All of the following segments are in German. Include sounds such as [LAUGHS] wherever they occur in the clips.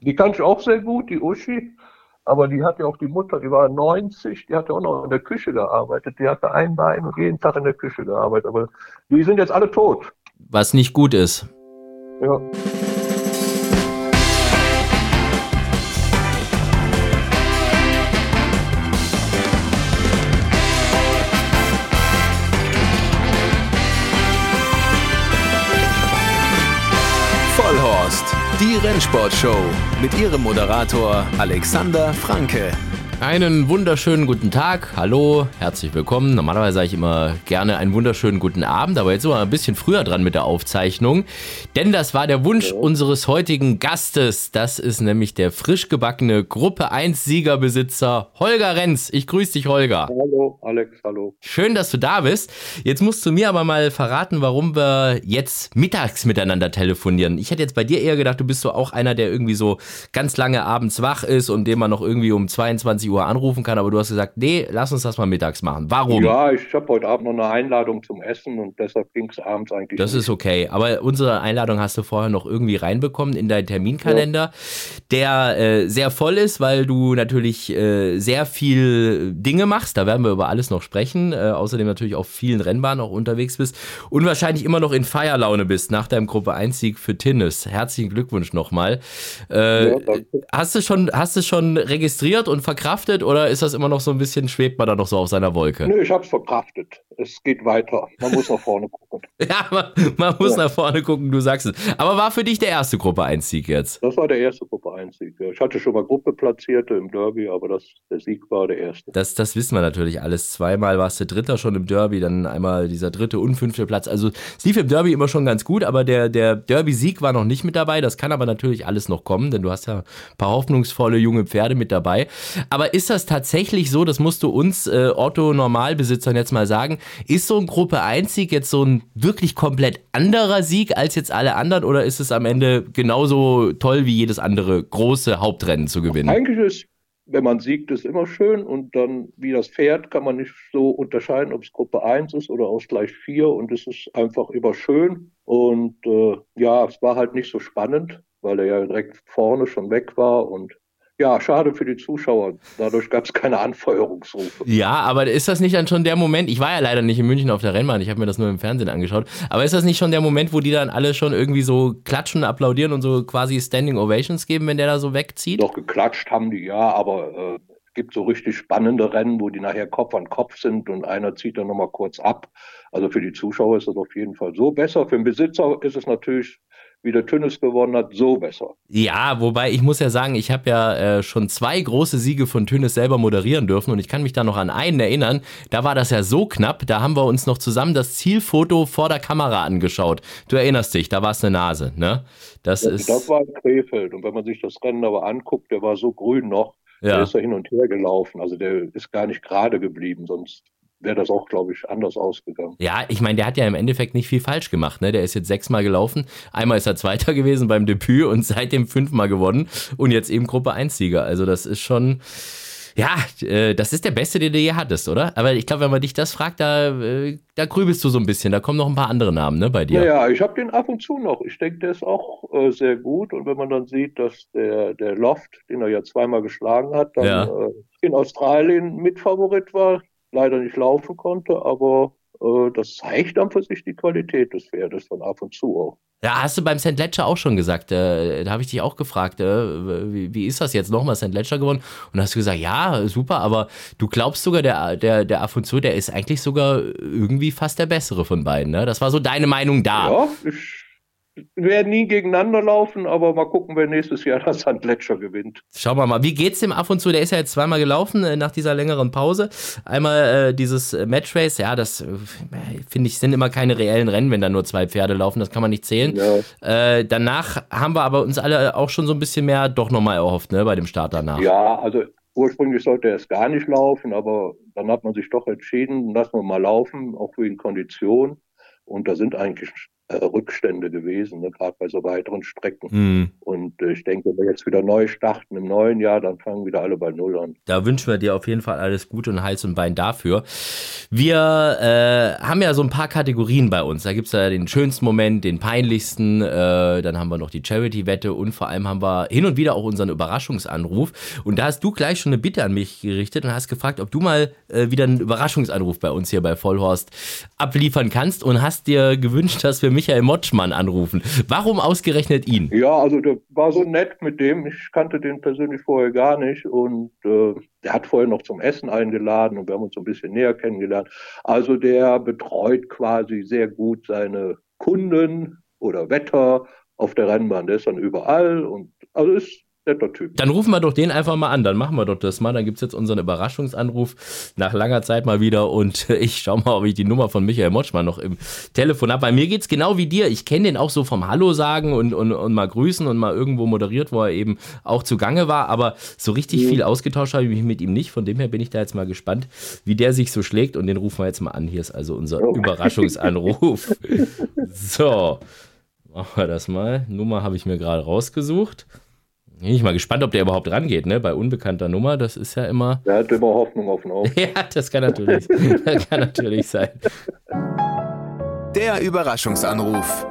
Die kann ich auch sehr gut, die Uschi. Aber die hat ja auch die Mutter, die war 90, die hat ja auch noch in der Küche gearbeitet. Die hatte ein Bein und jeden Tag in der Küche gearbeitet. Aber die sind jetzt alle tot. Was nicht gut ist. Ja. Rennsportshow mit ihrem Moderator Alexander Franke. Einen wunderschönen guten Tag. Hallo, herzlich willkommen. Normalerweise sage ich immer gerne einen wunderschönen guten Abend, aber jetzt sind wir ein bisschen früher dran mit der Aufzeichnung. Denn das war der Wunsch unseres heutigen Gastes. Das ist nämlich der frisch gebackene Gruppe 1 Siegerbesitzer Holger Renz. Ich grüße dich, Holger. Hallo, Alex, hallo. Schön, dass du da bist. Jetzt musst du mir aber mal verraten, warum wir jetzt mittags miteinander telefonieren. Ich hätte jetzt bei dir eher gedacht, du bist so auch einer, der irgendwie so ganz lange abends wach ist und dem man noch irgendwie um 22 Uhr anrufen kann, aber du hast gesagt, nee, lass uns das mal mittags machen. Warum? Ja, ich habe heute Abend noch eine Einladung zum Essen und deshalb ging es abends eigentlich. Das nicht. ist okay. Aber unsere Einladung hast du vorher noch irgendwie reinbekommen in deinen Terminkalender, der äh, sehr voll ist, weil du natürlich äh, sehr viel Dinge machst. Da werden wir über alles noch sprechen. Äh, außerdem natürlich auf vielen Rennbahnen auch unterwegs bist und wahrscheinlich immer noch in Feierlaune bist nach deinem Gruppe 1-Sieg für Tinnis. Herzlichen Glückwunsch nochmal. Äh, Ja, hast du schon, hast du schon registriert und verkraftet oder ist das immer noch so ein bisschen, schwebt man da noch so auf seiner Wolke? Nö, ich habe es verkraftet. Es geht weiter. Man muss nach vorne gucken. [LAUGHS] Ja, man, man muss Ja. nach vorne gucken, du sagst es. Aber war für dich der erste Gruppe 1-Sieg jetzt? Das war der erste Gruppe 1 Sieg. Ja, Ich hatte schon mal Gruppe platzierte im Derby, aber das, der Sieg war der erste. Das, das wissen wir natürlich alles. Zweimal warst du Dritter schon im Derby, dann einmal dieser dritte und fünfte Platz. Also es lief im Derby immer schon ganz gut, aber der, der Derby-Sieg war noch nicht mit dabei. Das kann aber natürlich alles noch kommen, denn du hast ja ein paar hoffnungsvolle junge Pferde mit dabei. Aber ist das tatsächlich so, das musst du uns äh, Otto-Normalbesitzern jetzt mal sagen, ist so ein Gruppe 1-Sieg jetzt so ein wirklich komplett anderer Sieg als jetzt alle anderen oder ist es am Ende genauso toll wie jedes andere große Hauptrennen zu gewinnen? Eigentlich ist, wenn man siegt, ist immer schön und dann, wie das Pferd, kann man nicht so unterscheiden, ob es Gruppe 1 ist oder aus gleich 4 und es ist einfach immer schön. Und äh, ja, es war halt nicht so spannend, weil er ja direkt vorne schon weg war und ja, schade für die Zuschauer. Dadurch gab es keine Anfeuerungsrufe. Ja, aber ist das nicht dann schon der Moment, ich war ja leider nicht in München auf der Rennbahn, ich habe mir das nur im Fernsehen angeschaut, aber ist das nicht schon der Moment, wo die dann alle schon irgendwie so klatschen, applaudieren und so quasi Standing Ovations geben, wenn der da so wegzieht? Doch geklatscht haben die, ja, aber äh, es gibt so richtig spannende Rennen, wo die nachher Kopf an Kopf sind und einer zieht dann nochmal kurz ab. Also für die Zuschauer ist das auf jeden Fall so besser. Für den Besitzer ist es natürlich, wie der Tünnes gewonnen hat, so besser. Ja, wobei ich muss ja sagen, ich habe ja äh, schon zwei große Siege von Tönes selber moderieren dürfen und ich kann mich da noch an einen erinnern. Da war das ja so knapp, da haben wir uns noch zusammen das Zielfoto vor der Kamera angeschaut. Du erinnerst dich, da war es eine Nase, ne? Das Das, ist das war in Krefeld. Und wenn man sich das Rennen aber anguckt, der war so grün noch, der ja. ist da hin und her gelaufen. Also der ist gar nicht gerade geblieben, sonst wäre das auch, glaube ich, anders ausgegangen. Ja, ich meine, der hat ja im Endeffekt nicht viel falsch gemacht. Ne? Der ist jetzt sechsmal gelaufen. Einmal ist er Zweiter gewesen beim Debüt und seitdem fünfmal gewonnen. Und jetzt eben Gruppe 1-Sieger. Also das ist schon, ja, äh, das ist der Beste, den du je hattest, oder? Aber ich glaube, wenn man dich das fragt, da, äh, da grübelst du so ein bisschen. Da kommen noch ein paar andere Namen ne, bei dir. Ja, ja, ich habe den ab und zu noch. Ich denke, der ist auch äh, sehr gut. Und wenn man dann sieht, dass der, der Loft, den er ja zweimal geschlagen hat, dann Ja. äh, in Australien Mitfavorit war, leider nicht laufen konnte, aber äh, das zeigt dann für sich die Qualität des Pferdes dann ab und zu auch. Ja, hast du beim St. Ledger auch schon gesagt. Äh, da habe ich dich auch gefragt, äh, wie, wie ist das jetzt nochmal St. Ledger gewonnen? Und da hast du gesagt, ja, super, aber du glaubst sogar, der, der, der Afonso, der ist eigentlich sogar irgendwie fast der bessere von beiden. Ne? Das war so deine Meinung da. Ja, ich werde nie gegeneinander laufen, aber mal gucken, wer nächstes Jahr das Sand Gletscher gewinnt. Schauen wir mal, wie geht's dem Afonso? Der ist ja jetzt zweimal gelaufen äh, nach dieser längeren Pause. Einmal äh, dieses äh, Matchrace, ja, das äh, finde ich sind immer keine reellen Rennen, wenn da nur zwei Pferde laufen, das kann man nicht zählen. Ja. Äh, danach haben wir aber uns alle auch schon so ein bisschen mehr doch nochmal erhofft, ne, bei dem Start danach. Ja, also ursprünglich sollte er es gar nicht laufen, aber dann hat man sich doch entschieden, lassen wir mal laufen, auch wegen Kondition. Und da sind eigentlich äh, Rückstände gewesen, ne, gerade bei so weiteren Strecken. Mhm. Und äh, ich denke, wenn wir jetzt wieder neu starten im neuen Jahr, dann fangen wieder alle bei Null an. Da wünschen wir dir auf jeden Fall alles Gute und Hals und Bein dafür. Wir äh, haben ja so ein paar Kategorien bei uns. Da gibt es ja den schönsten Moment, den peinlichsten, äh, dann haben wir noch die Charity-Wette und vor allem haben wir hin und wieder auch unseren Überraschungsanruf. Und da hast du gleich schon eine Bitte an mich gerichtet und hast gefragt, ob du mal äh, wieder einen Überraschungsanruf bei uns hier bei Vollhorst abliefern kannst und hast dir gewünscht, dass wir Michael Motschmann anrufen. Warum ausgerechnet ihn? Ja, also der war so nett mit dem. Ich kannte den persönlich vorher gar nicht und äh, der hat vorher noch zum Essen eingeladen und wir haben uns so ein bisschen näher kennengelernt. Also der betreut quasi sehr gut seine Kunden oder Wetter auf der Rennbahn. Der ist dann überall und also ist netter Typ. Dann rufen wir doch den einfach mal an, dann machen wir doch das mal. Dann gibt es jetzt unseren Überraschungsanruf nach langer Zeit mal wieder und [LAUGHS] ich schaue mal, ob ich die Nummer von Michael Motschmann noch im Telefon habe. Bei mir geht es genau wie dir. Ich kenne den auch so vom Hallo sagen und, und, und mal grüßen und mal irgendwo moderiert, wo er eben auch zugange war. Aber so richtig mhm. viel ausgetauscht habe ich mich mit ihm nicht. Von dem her bin ich da jetzt mal gespannt, wie der sich so schlägt und den rufen wir jetzt mal an. Hier ist also unser okay. Überraschungsanruf. [LAUGHS] so. Machen wir das mal. Nummer habe ich mir gerade rausgesucht. Bin ich mal gespannt, ob der überhaupt rangeht, ne? Bei unbekannter Nummer, das ist ja immer. Der hat immer Hoffnung auf den Augen. [LAUGHS] ja, das kann natürlich, das kann natürlich sein. Der Überraschungsanruf.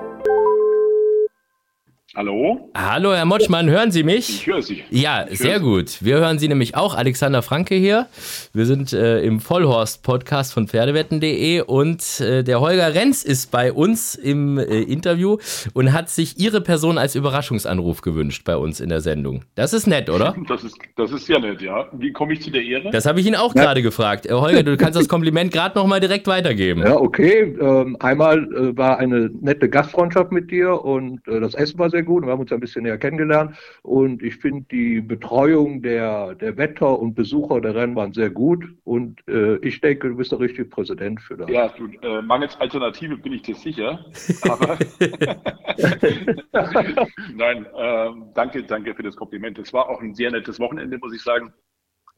Hallo? Hallo, Herr Motschmann, hören Sie mich? Ich höre Sie. Ja, ich sehr gut. Wir hören Sie nämlich auch. Alexander Franke hier. Wir sind äh, im Vollhorst-Podcast von Pferdewetten.de und äh, der Holger Renz ist bei uns im äh, Interview und hat sich Ihre Person als Überraschungsanruf gewünscht bei uns in der Sendung. Das ist nett, oder? [LAUGHS] Das ist, das ist sehr nett, ja. Wie komme ich zu der Ehre? Das habe ich Ihnen auch ja. gerade gefragt. Äh, Holger, du kannst das Kompliment gerade nochmal direkt weitergeben. Ja, okay. Ähm, einmal äh, war eine nette Gastfreundschaft mit dir und äh, das Essen war sehr gut. Wir haben uns ein bisschen näher kennengelernt und ich finde die Betreuung der, der Wetter und Besucher der Rennbahn sehr gut und äh, ich denke, du bist der richtige Präsident für das. Ja, du, äh, mangels Alternative bin ich dir sicher. Aber [LAUGHS] [LAUGHS] Nein, äh, danke, danke für das Kompliment. Es war auch ein sehr nettes Wochenende, muss ich sagen,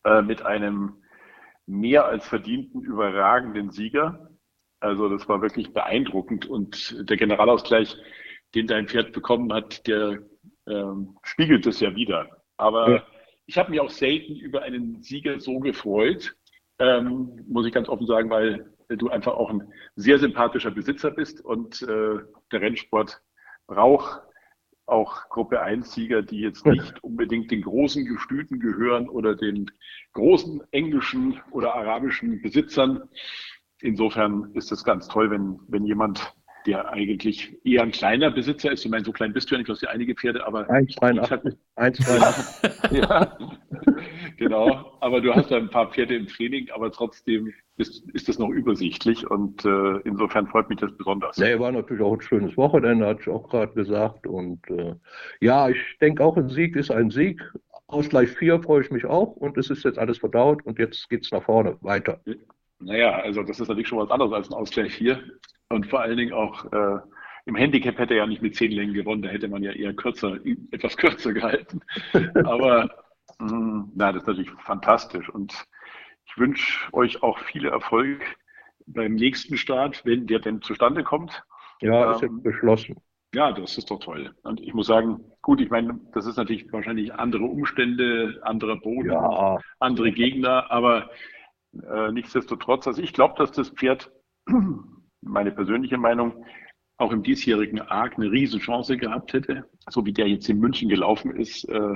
äh, mit einem mehr als verdienten, überragenden Sieger. Also das war wirklich beeindruckend und der Generalausgleich den dein Pferd bekommen hat, der ähm, spiegelt das ja wieder. Aber ja. ich habe mich auch selten über einen Sieger so gefreut, ähm, muss ich ganz offen sagen, weil du einfach auch ein sehr sympathischer Besitzer bist und äh, der Rennsport braucht auch Gruppe 1 Sieger, die jetzt nicht unbedingt den großen Gestüten gehören oder den großen englischen oder arabischen Besitzern. Insofern ist es ganz toll, wenn, wenn jemand der eigentlich eher ein kleiner Besitzer ist. Ich meine, so klein bist du ja nicht, du hast ja einige Pferde, aber. 1,83. 1,83. [LAUGHS] ja, [LAUGHS] genau. Aber du hast ja ein paar Pferde im Training, aber trotzdem ist, ist das noch übersichtlich und äh, insofern freut mich das besonders. Nee, war natürlich auch ein schönes Wochenende, hatte ich auch gerade gesagt. Und äh, ja, ich denke auch, ein Sieg ist ein Sieg. Ausgleich 4 freue ich mich auch und es ist jetzt alles verdaut und jetzt geht es nach vorne weiter. Naja, also das ist natürlich schon was anderes als ein Ausgleich 4. Und vor allen Dingen auch äh, im Handicap hätte er ja nicht mit zehn Längen gewonnen, da hätte man ja eher kürzer, etwas kürzer gehalten. [LAUGHS] Aber mh, hm, na, das ist natürlich fantastisch. Und ich wünsche euch auch viel Erfolg beim nächsten Start, wenn der denn zustande kommt. Ja, ähm, ist jetzt beschlossen. Ja, das ist doch toll. Und ich muss sagen, gut, ich meine, das ist natürlich wahrscheinlich andere Umstände, anderer Boden, ja. andere Gegner, aber äh, nichtsdestotrotz, also ich glaube, dass das Pferd [CLEARS THROAT] meine persönliche Meinung, auch im diesjährigen Arc eine Riesenchance gehabt hätte, so wie der jetzt in München gelaufen ist. Äh,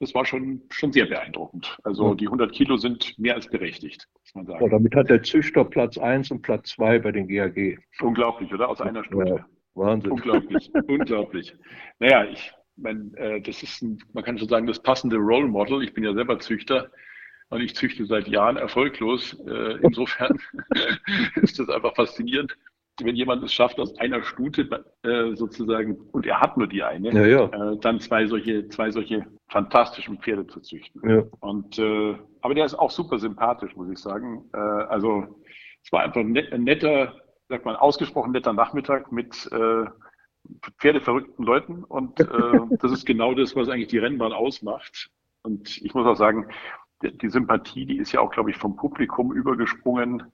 das war schon, schon sehr beeindruckend. Also die 100 Kilo sind mehr als berechtigt, muss man sagen. Ja, damit hat der Züchter Platz 1 und Platz 2 bei den GAG. Unglaublich, oder? Aus einer Stunde. Ja, Wahnsinn. Unglaublich, [LAUGHS] unglaublich. Naja, ich meine, äh, das ist, ein, man kann schon sagen, das passende Role Model. Ich bin ja selber Züchter und ich züchte seit Jahren erfolglos. Äh, insofern [LAUGHS] ist das einfach faszinierend, wenn jemand es schafft, aus einer Stute äh, sozusagen, und er hat nur die eine, ja, ja. Äh, dann zwei solche, zwei solche fantastischen Pferde zu züchten. Ja. Und äh, aber der ist auch super sympathisch, muss ich sagen. Äh, also es war einfach ein, net, ein netter, sagt man, ausgesprochen netter Nachmittag mit äh, pferdeverrückten Leuten und äh, [LAUGHS] das ist genau das, was eigentlich die Rennbahn ausmacht. Und ich muss auch sagen, die Sympathie, die ist ja auch, glaube ich, vom Publikum übergesprungen.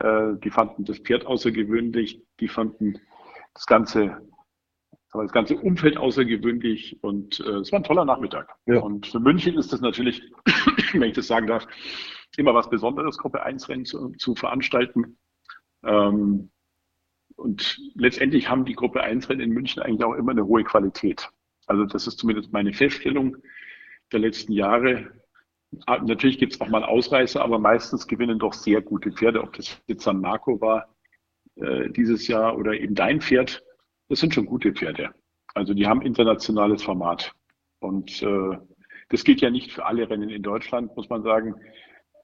Äh, die fanden das Pferd außergewöhnlich. Die fanden das ganze, das ganze Umfeld außergewöhnlich und äh, es war ein toller Nachmittag. Ja. Und für München ist das natürlich, [COUGHS] wenn ich das sagen darf, immer was Besonderes, Gruppe 1 Rennen zu, zu veranstalten. Ähm, und letztendlich haben die Gruppe 1 Rennen in München eigentlich auch immer eine hohe Qualität. Also das ist zumindest meine Feststellung der letzten Jahre. Ah, natürlich gibt es auch mal Ausreißer, aber meistens gewinnen doch sehr gute Pferde, ob das jetzt San Marco war äh, dieses Jahr oder eben dein Pferd. Das sind schon gute Pferde. Also die haben internationales Format. Und äh, das gilt ja nicht für alle Rennen in Deutschland, muss man sagen.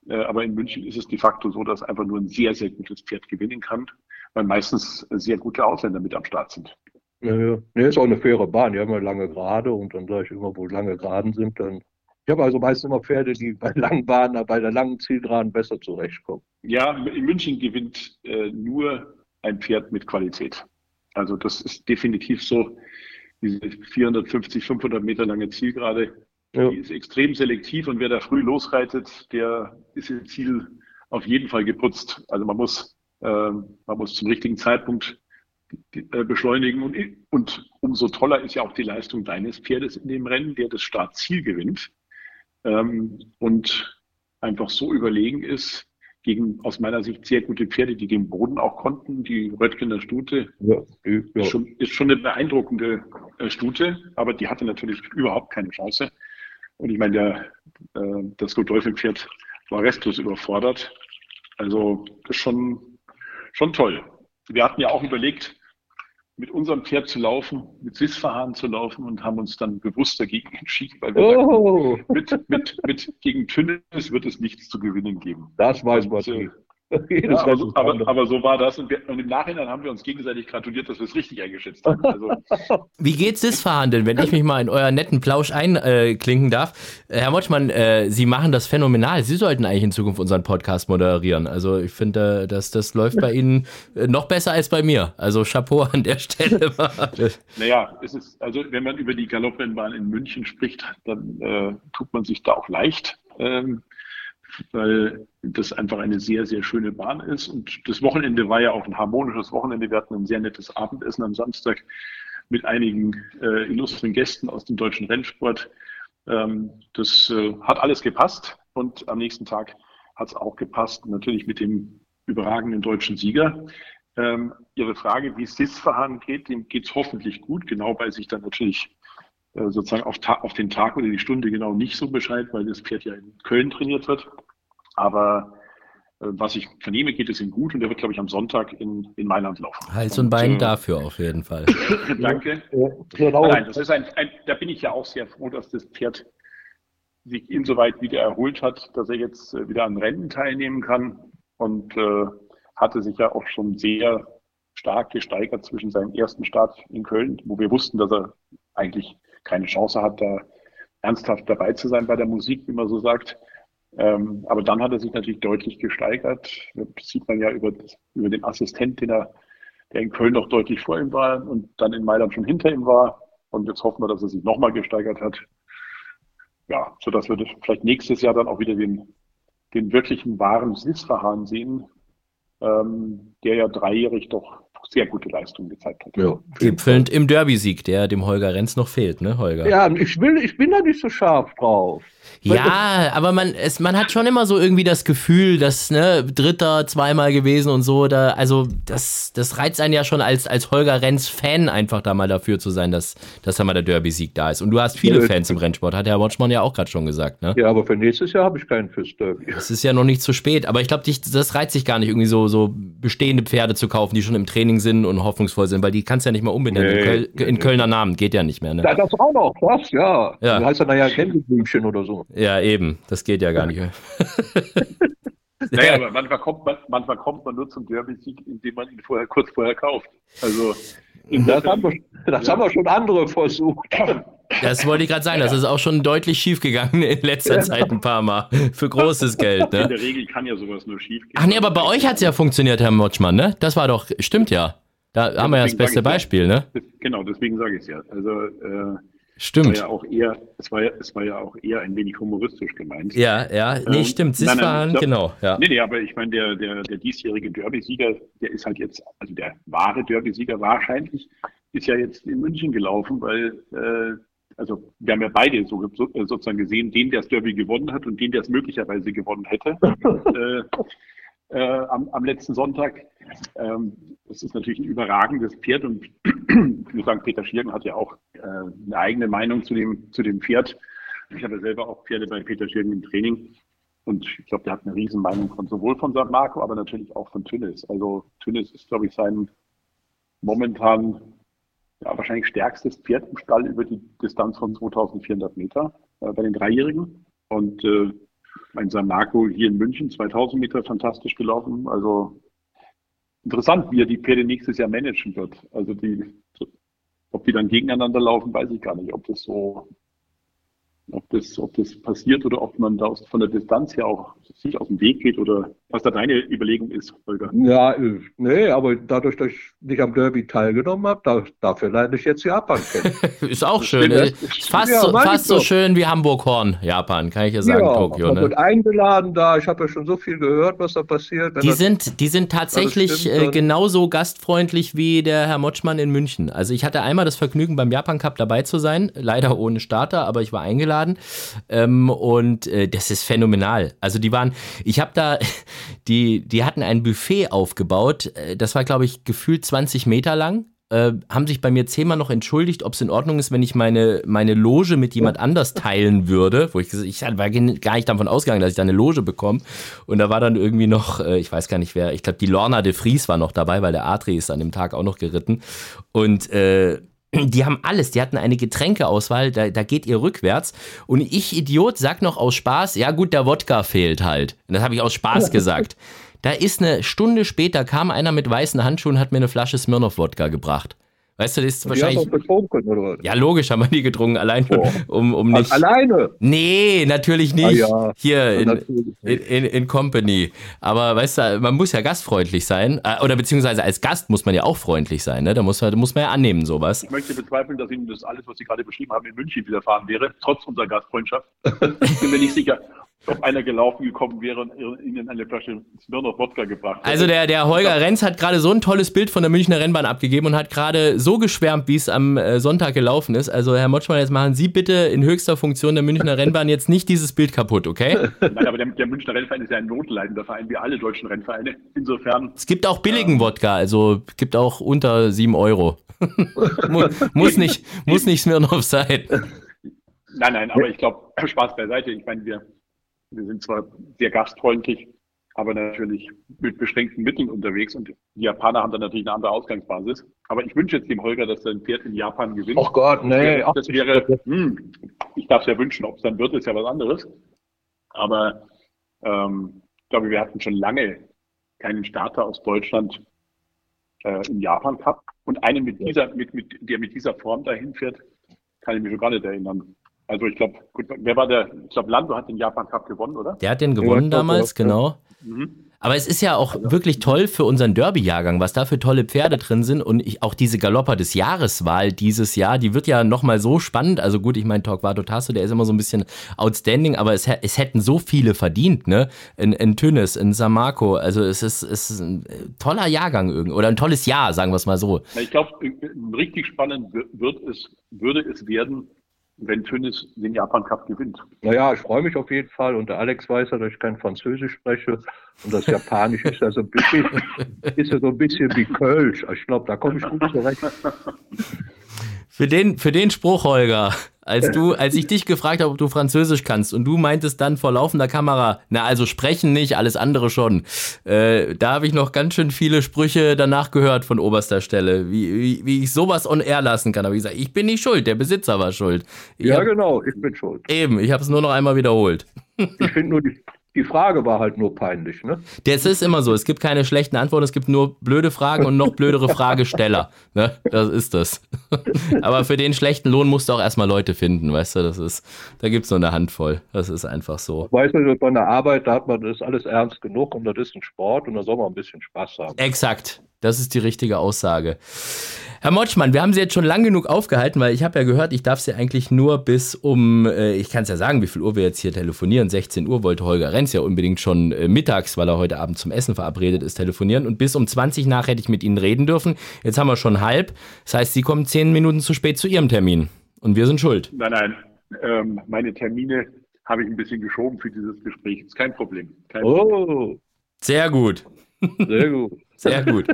Äh, aber in München ist es de facto so, dass einfach nur ein sehr, sehr gutes Pferd gewinnen kann, weil meistens sehr gute Ausländer mit am Start sind. Ja, ja. Nee, ist auch eine faire Bahn. Die haben ja lange Gerade und dann sage ich immer, wo lange Geraden sind, dann. Ich habe also meistens immer Pferde, die bei langen Bahnen, bei der langen Zielgeraden besser zurechtkommen. Ja, in München gewinnt äh, nur ein Pferd mit Qualität. Also das ist definitiv so. Diese 450, 500 Meter lange Zielgerade, ja. die ist extrem selektiv und wer da früh losreitet, der ist im Ziel auf jeden Fall geputzt. Also man muss, äh, man muss zum richtigen Zeitpunkt äh, beschleunigen. Und, und umso toller ist ja auch die Leistung deines Pferdes in dem Rennen, der das Startziel gewinnt ähm, und einfach so überlegen ist gegen aus meiner Sicht sehr gute Pferde, die den Boden auch konnten. Die Röttgener Stute ja, ja. Ist, schon, ist, schon, eine beeindruckende äh, Stute, aber die hatte natürlich überhaupt keine Chance. Und ich meine, der, äh, das Godolphin-Pferd war restlos überfordert. Also das ist schon, schon toll. Wir hatten ja auch überlegt, mit unserem Pferd zu laufen, mit Sisfahan zu laufen und haben uns dann bewusst dagegen entschieden, weil wir oh. sagten, mit, mit, mit gegen Tünnes wird es nichts zu gewinnen geben. Das weiß man. Äh, ja, aber, so, aber, aber, so war das und, wir, und, im Nachhinein haben wir uns gegenseitig gratuliert, dass wir es richtig eingeschätzt haben. Also, [LAUGHS] Wie geht's das Verhandeln, wenn ich mich mal in euren netten Plausch einklinken äh, darf? Herr Motschmann, äh, Sie machen das phänomenal. Sie sollten eigentlich in Zukunft unseren Podcast moderieren. Also ich finde, äh, dass das läuft bei Ihnen äh, noch besser als bei mir. Also Chapeau an der Stelle. [LAUGHS] naja, es ist, also wenn man über die Galopprennbahn in München spricht, dann äh, tut man sich da auch leicht. Ähm, weil das einfach eine sehr, sehr schöne Bahn ist. Und das Wochenende war ja auch ein harmonisches Wochenende. Wir hatten ein sehr nettes Abendessen am Samstag mit einigen äh, illustren Gästen aus dem deutschen Rennsport. Ähm, das äh, hat alles gepasst und am nächsten Tag hat es auch gepasst, natürlich mit dem überragenden deutschen Sieger. Ähm, Ihre Frage, wie es SIS-Verfahren geht, dem geht es hoffentlich gut, genau weil sich dann natürlich sozusagen auf, auf, den Tag oder die Stunde genau nicht so Bescheid, weil das Pferd ja in Köln trainiert wird. Aber äh, was ich vernehme, geht es ihm gut und er wird, glaube ich, am Sonntag in, in Mailand laufen. Hals und, und Bein äh, dafür auf jeden Fall. [LAUGHS] Danke. Ja, Nein, das ist ein, ein, da bin ich ja auch sehr froh, dass das Pferd sich insoweit wieder erholt hat, dass er jetzt äh, wieder an Rennen teilnehmen kann und äh, hatte sich ja auch schon sehr stark gesteigert zwischen seinem ersten Start in Köln, wo wir wussten, dass er eigentlich keine Chance hat, da ernsthaft dabei zu sein bei der Musik, wie man so sagt. Ähm, aber dann hat er sich natürlich deutlich gesteigert. Das sieht man ja über, über den Assistent, den er, der in Köln noch deutlich vor ihm war und dann in Mailand schon hinter ihm war. Und jetzt hoffen wir, dass er sich nochmal gesteigert hat. Ja, sodass wir vielleicht nächstes Jahr dann auch wieder den, den wirklichen wahren Sisfahan sehen, ähm, der ja dreijährig doch sehr gute Leistung gezeigt hat. Ja, Gipfelnd im Derby-Sieg, der dem Holger Renz noch fehlt, ne, Holger? Ja, ich, will, ich bin da nicht so scharf drauf. Ja, aber man, es, man hat schon immer so irgendwie das Gefühl, dass, ne, Dritter zweimal gewesen und so, da, also das, das reizt einen ja schon als, als Holger Renz-Fan einfach da mal dafür zu sein, dass, dass da mal der Derby-Sieg da ist. Und du hast viele ja, Fans im Rennsport, hat Herr Watchmann ja auch gerade schon gesagt, ne? Ja, aber für nächstes Jahr habe ich keinen fürs Derby. Es ist ja noch nicht zu spät, aber ich glaube, das reizt sich gar nicht, irgendwie so, so bestehende Pferde zu kaufen, die schon im Training sind und hoffnungsvoll sind, weil die kannst du ja nicht mal umbenennen. Nee, in, Köl nee, in Kölner Namen geht ja nicht mehr, ne? Ja, das auch noch, was? Ja. ja. Du heißt ja nachher Gänseblümchen oder so. Ja, eben. Das geht ja gar nicht mehr. [LAUGHS] naja, aber manchmal kommt man, manchmal kommt man nur zum Derby-Sieg, indem man ihn vorher kurz vorher kauft. Also das, haben wir, das ja. haben wir schon andere versucht. Das wollte ich gerade sagen, das ist auch schon deutlich schief gegangen in letzter ja. Zeit ein paar Mal. Für großes Geld. Ne? In der Regel kann ja sowas nur schief gehen. Ach nee, aber bei euch hat es ja funktioniert, Herr Motschmann, ne? Das war doch, stimmt ja. Da ja, haben wir ja das beste Beispiel, ne? Genau, deswegen sage ich es ja. Also äh, Stimmt. Es war ja auch eher, es war, ja, es war ja auch eher ein wenig humoristisch gemeint. Ja, ja, nee, Ähm, stimmt. glaub- genau, ja. Nee, nee, aber ich meine, der, der, der diesjährige Derby-Sieger, der ist halt jetzt, also der wahre Derby-Sieger wahrscheinlich, ist ja jetzt in München gelaufen, weil, äh, also wir haben ja beide so, so, sozusagen gesehen, den, der das Derby gewonnen hat und den, der es möglicherweise gewonnen hätte [LAUGHS] äh, äh, am, am letzten Sonntag. Ähm, das ist natürlich ein überragendes Pferd und [CLEARS THROAT] ich muss sagen, Peter Schirgen hat ja auch äh, eine eigene Meinung zu dem, zu dem Pferd. Ich habe selber auch Pferde bei Peter Schirgen im Training. Und ich glaube, der hat eine Riesenmeinung von sowohl von St. Marco, aber natürlich auch von Tünnes. Also Tünnes ist, glaube ich, sein momentan ja, wahrscheinlich stärkstes Pferd im Stall über die Distanz von 2400 Meter äh, bei den Dreijährigen. Und äh, mein St. Marco hier in München 2000 Meter fantastisch gelaufen. Also interessant, wie er die Pferde nächstes Jahr managen wird. Also die, ob die dann gegeneinander laufen, weiß ich gar nicht. Ob das so, ob das, ob das passiert oder ob man da von der Distanz her auch sich aus dem Weg geht oder was da deine Überlegung ist, Holger. Ja, äh, nee, aber dadurch, dass ich nicht am Derby teilgenommen habe, da, dafür lerne ich jetzt Japan kennen. [LAUGHS] Ist auch schön. Ist fast, Ja, so, fast so schön wie Hamburg-Horn, Japan, kann ich ja sagen, Tokio. man Ne? wird eingeladen da. Ich habe ja schon so viel gehört, was da passiert. Die das- sind, die sind tatsächlich stimmt, äh, genauso gastfreundlich wie der Herr Motschmann in München. Also ich hatte einmal das Vergnügen, beim Japan Cup dabei zu sein, leider ohne Starter, aber ich war eingeladen. Ähm, und äh, das ist phänomenal. Also die waren, ich habe da, die, die hatten ein Buffet aufgebaut, äh, das war, glaube ich, gefühlt 20 Meter lang. Äh, haben sich bei mir zehnmal noch entschuldigt, ob es in Ordnung ist, wenn ich meine, meine Loge mit jemand anders teilen würde. Wo ich gesagt ich war gar nicht davon ausgegangen, dass ich da eine Loge bekomme. Und da war dann irgendwie noch, äh, ich weiß gar nicht wer, ich glaube, die Lorna de Vries war noch dabei, weil der Adri ist an dem Tag auch noch geritten. Und äh, die haben alles, die hatten eine Getränkeauswahl, da, da geht ihr rückwärts. Und ich, Idiot, sag noch aus Spaß, ja gut, der Wodka fehlt halt. Und das habe ich aus Spaß gesagt. Da ist eine Stunde später, kam einer mit weißen Handschuhen und hat mir eine Flasche Smirnoff-Wodka gebracht. Weißt du, das ist die wahrscheinlich. doch getrunken, oder was? Ja, logisch haben wir die getrunken, allein Oh. um, um nicht. Alleine? Nee, natürlich nicht. Ah ja, Hier in, natürlich in, nicht. in, in Company. Aber weißt du, man muss ja gastfreundlich sein. Äh, Oder beziehungsweise als Gast muss man ja auch freundlich sein. Ne? Da muss man, da muss man ja annehmen, sowas. Ich möchte bezweifeln, dass Ihnen das alles, was Sie gerade beschrieben haben, in München widerfahren wäre, trotz unserer Gastfreundschaft. [LAUGHS] Ich bin mir nicht sicher, ob einer gelaufen gekommen wäre und Ihnen eine Flasche Smirnoff Wodka gebracht hätte. Also der, der Holger Renz hat gerade so ein tolles Bild von der Münchner Rennbahn abgegeben und hat gerade so geschwärmt, wie es am äh, Sonntag gelaufen ist. Also Herr Motschmann, jetzt machen Sie bitte in höchster Funktion der Münchner Rennbahn jetzt nicht dieses Bild kaputt, okay? [LAUGHS] Nein, aber der, der Münchner Rennverein ist ja ein notleidender Verein, wie alle deutschen Rennvereine. Insofern, Es gibt auch billigen Wodka, also gibt auch unter 7 Euro. [LAUGHS] muss, muss nicht, muss nicht Smirnoff sein. nein, nein, aber ich glaube, Spaß beiseite. Ich meine, wir, wir sind zwar sehr gastfreundlich, aber natürlich mit beschränkten Mitteln unterwegs und die Japaner haben dann natürlich eine andere Ausgangsbasis. Aber ich wünsche jetzt dem Holger, dass sein Pferd in Japan gewinnt. Ach Gott, nee. Ach, das wäre, hm, ich darf es ja wünschen, ob es dann wird, ist ja was anderes. Aber ähm, ich glaube, wir hatten schon lange keinen Starter aus Deutschland äh, im Japan Cup. Und einen mit dieser, mit, mit, der mit dieser Form dahin fährt, kann ich mich schon gar nicht erinnern. Also ich glaube, gut, wer war der? Ich glaube, Lando hat den Japan Cup gewonnen, oder? Der hat den gewonnen Ja, damals, ja. genau. Mhm. Aber es ist ja auch wirklich toll für unseren Derby-Jahrgang, was da für tolle Pferde drin sind. Und ich, auch diese Galopper des Jahreswahl dieses Jahr, die wird ja nochmal so spannend. Also gut, ich meine, Torquato Tasso, der ist immer so ein bisschen outstanding, aber es, es hätten so viele verdient, ne? In, in Tünnes, in Samarco. Also es ist, es ist ein äh, toller Jahrgang irgendwie. Oder ein tolles Jahr, sagen wir es mal so. Ich glaube, richtig spannend wi- wird es, würde es werden, wenn Tönnis den Japan Cup gewinnt. Naja, ich freue mich auf jeden Fall. Und der Alex weiß ja, dass ich kein Französisch spreche. Und das Japanisch ist ja so ein bisschen, [LAUGHS] ist ja so ein bisschen wie Kölsch. Ich glaube, da komme ich gut zurecht. [LAUGHS] Für den, für den Spruch, Holger, als du, als ich dich gefragt habe, ob du Französisch kannst und du meintest dann vor laufender Kamera, na also sprechen nicht, alles andere schon. Äh, da habe ich noch ganz schön viele Sprüche danach gehört von oberster Stelle, wie, wie, wie ich sowas on air lassen kann. Aber ich gesagt, ich bin nicht schuld, der Besitzer war schuld. Ich Ja, hab, genau, ich bin schuld. Eben, ich habe es nur noch einmal wiederholt. Ich finde nur, die, die Frage war halt nur peinlich, ne? Das ist immer so. Es gibt keine schlechten Antworten, es gibt nur blöde Fragen und noch blödere [LAUGHS] Fragesteller. Ne? Das ist das. [LAUGHS] Aber für den schlechten Lohn musst du auch erstmal Leute finden, weißt du? Das ist, da gibt es nur eine Handvoll. Das ist einfach so. Weißt du, bei der Arbeit, da hat man das alles ernst genug und das ist ein Sport und da soll man ein bisschen Spaß haben. Exakt. Das ist die richtige Aussage. Herr Motschmann, wir haben Sie jetzt schon lang genug aufgehalten, weil ich habe ja gehört, ich darf Sie eigentlich nur bis um, äh, ich kann es ja sagen, wie viel Uhr wir jetzt hier telefonieren. 16 Uhr wollte Holger Renz ja unbedingt schon äh, mittags, weil er heute Abend zum Essen verabredet ist, telefonieren. Und bis um 20 nach hätte ich mit Ihnen reden dürfen. Jetzt haben wir schon halb. Das heißt, Sie kommen 10 Minuten zu spät zu Ihrem Termin. Und wir sind schuld. Nein, nein. Ähm, meine Termine habe ich ein bisschen geschoben für dieses Gespräch. Ist kein Problem. Kein oh, Problem. sehr gut. Sehr gut. [LAUGHS] Sehr gut.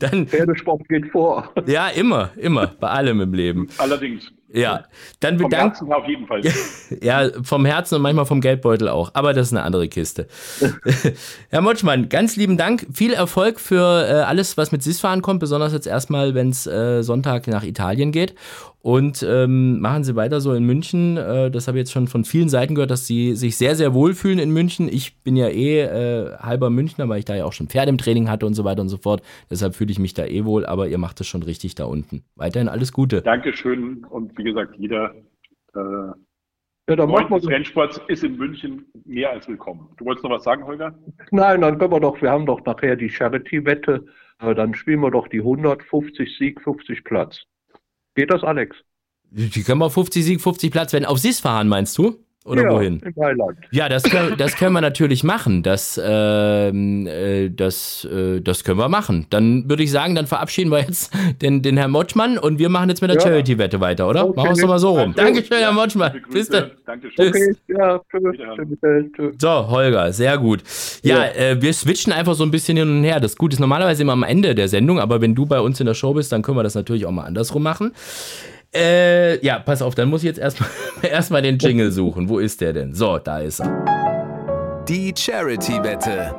Dann, Pferdesport geht vor. Ja, immer, immer, bei allem im Leben. Allerdings. Ja, dann Vom bedankt. Herzen auf jeden Fall. [LAUGHS] Ja, vom Herzen und manchmal vom Geldbeutel auch. Aber das ist eine andere Kiste. [LAUGHS] Herr Motschmann, ganz lieben Dank. Viel Erfolg für äh, alles, was mit SIS-Fahren kommt, besonders jetzt erstmal, wenn es äh, Sonntag nach Italien geht. Und ähm, machen Sie weiter so in München. Äh, das habe ich jetzt schon von vielen Seiten gehört, dass Sie sich sehr, sehr wohlfühlen in München. Ich bin ja eh äh, halber Münchner, weil ich da ja auch schon Pferde im Training hatte und so weiter und so fort. Deshalb fühle ich mich da eh wohl, aber ihr macht es schon richtig da unten. Weiterhin alles Gute. Dankeschön und wie gesagt, jeder äh, Ja, dann wir des Rennsports ist in München mehr als willkommen. Du wolltest noch was sagen, Holger? Nein, dann können wir doch, wir haben doch nachher die Charity-Wette, äh, dann spielen wir doch die 150 Sieg, 50 Platz. Geht das, Alex? Die können wir 50 Sieg, 50 Platz werden. Auf SIS fahren, meinst du? Oder ja, wohin? In Mailand. Ja, das können, das können wir natürlich machen. Das, ähm, äh, das, äh, das können wir machen. Dann würde ich sagen, dann verabschieden wir jetzt den, den Herrn Motschmann und wir machen jetzt mit der Ja. Charity-Wette weiter, oder? Okay. Machen wir es doch mal so rum. Also, Dankeschön, Herr Motschmann. Bis Grüße. dann. Dankeschön. Tschüss. Okay, ja, tschüss. So, Holger, sehr gut. Ja, Ja. Äh, wir switchen einfach so ein bisschen hin und her. Das Gute ist normalerweise immer am Ende der Sendung, aber wenn du bei uns in der Show bist, dann können wir das natürlich auch mal andersrum machen. Äh, ja, pass auf, dann muss ich jetzt erstmal [LAUGHS] erstmal den Jingle suchen. Wo ist der denn? So, da ist er. Die Charity-Wette.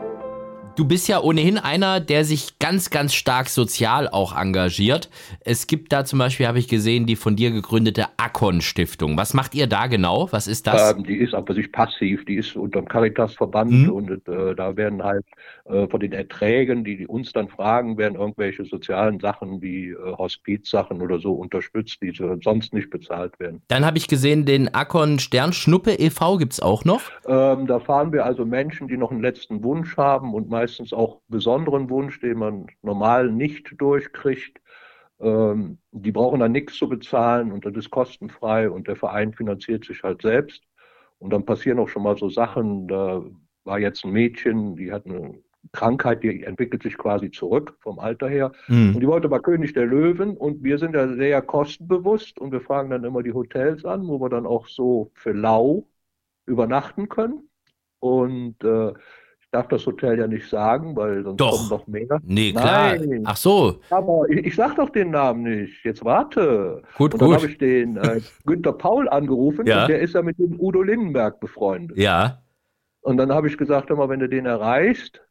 Du bist ja ohnehin einer, der sich ganz, ganz stark sozial auch engagiert. Es gibt da zum Beispiel, habe ich gesehen, die von dir gegründete Akon-Stiftung. Was macht ihr da genau? Was ist das? Ähm, die ist aber sich passiv, die ist unter dem Caritas-Verband Mhm. und äh, da werden halt von den Erträgen, die, die uns dann fragen, werden irgendwelche sozialen Sachen wie äh, Hospizsachen oder so unterstützt, die so sonst nicht bezahlt werden. Dann habe ich gesehen, den Akon Sternschnuppe e.V. gibt's auch noch. Ähm, da fahren wir also Menschen, die noch einen letzten Wunsch haben und meistens auch besonderen Wunsch, den man normal nicht durchkriegt. Ähm, die brauchen dann nichts zu bezahlen und das ist kostenfrei und der Verein finanziert sich halt selbst. Und dann passieren auch schon mal so Sachen, da war jetzt ein Mädchen, die hat eine Krankheit, die entwickelt sich quasi zurück vom Alter her. Und Hm. die wollte bei König der Löwen und wir sind ja sehr kostenbewusst und wir fragen dann immer die Hotels an, wo wir dann auch so für lau übernachten können. Und äh, ich darf das Hotel ja nicht sagen, weil sonst Doch. kommen noch mehr. Nee, klar. Nein. Ach so, Aber ich, ich sag doch den Namen nicht. Jetzt warte. gut, Und dann habe ich den äh, Günther Paul angerufen Ja. und der ist ja mit dem Udo Lindenberg befreundet. Ja. Und dann habe ich gesagt, mal, wenn du den erreichst,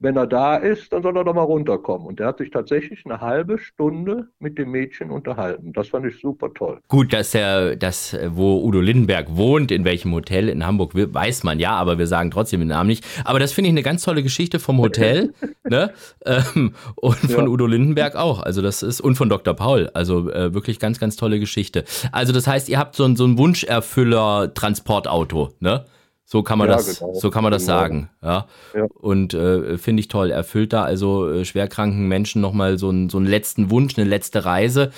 wenn er da ist, dann soll er doch mal runterkommen. Und der hat sich tatsächlich eine halbe Stunde mit dem Mädchen unterhalten. Das fand ich super toll. Gut, dass er, das, äh, wo Udo Lindenberg wohnt, in welchem Hotel in Hamburg, we- weiß man ja, aber wir sagen trotzdem den Namen nicht. Aber das finde ich eine ganz tolle Geschichte vom Hotel, [LAUGHS] ne? Ähm, und von Ja. Udo Lindenberg auch. Also das ist, und von Dr. Paul. Also äh, wirklich ganz, ganz tolle Geschichte. Also das heißt, ihr habt so ein, so ein Wunscherfüller-Transportauto, ne? So kann man Ja, das, genau. so kann man das Genau. sagen, ja. Ja. Und äh, finde ich toll. Erfüllt da also äh, schwerkranken Menschen nochmal so, einen- so einen letzten Wunsch, eine letzte Reise.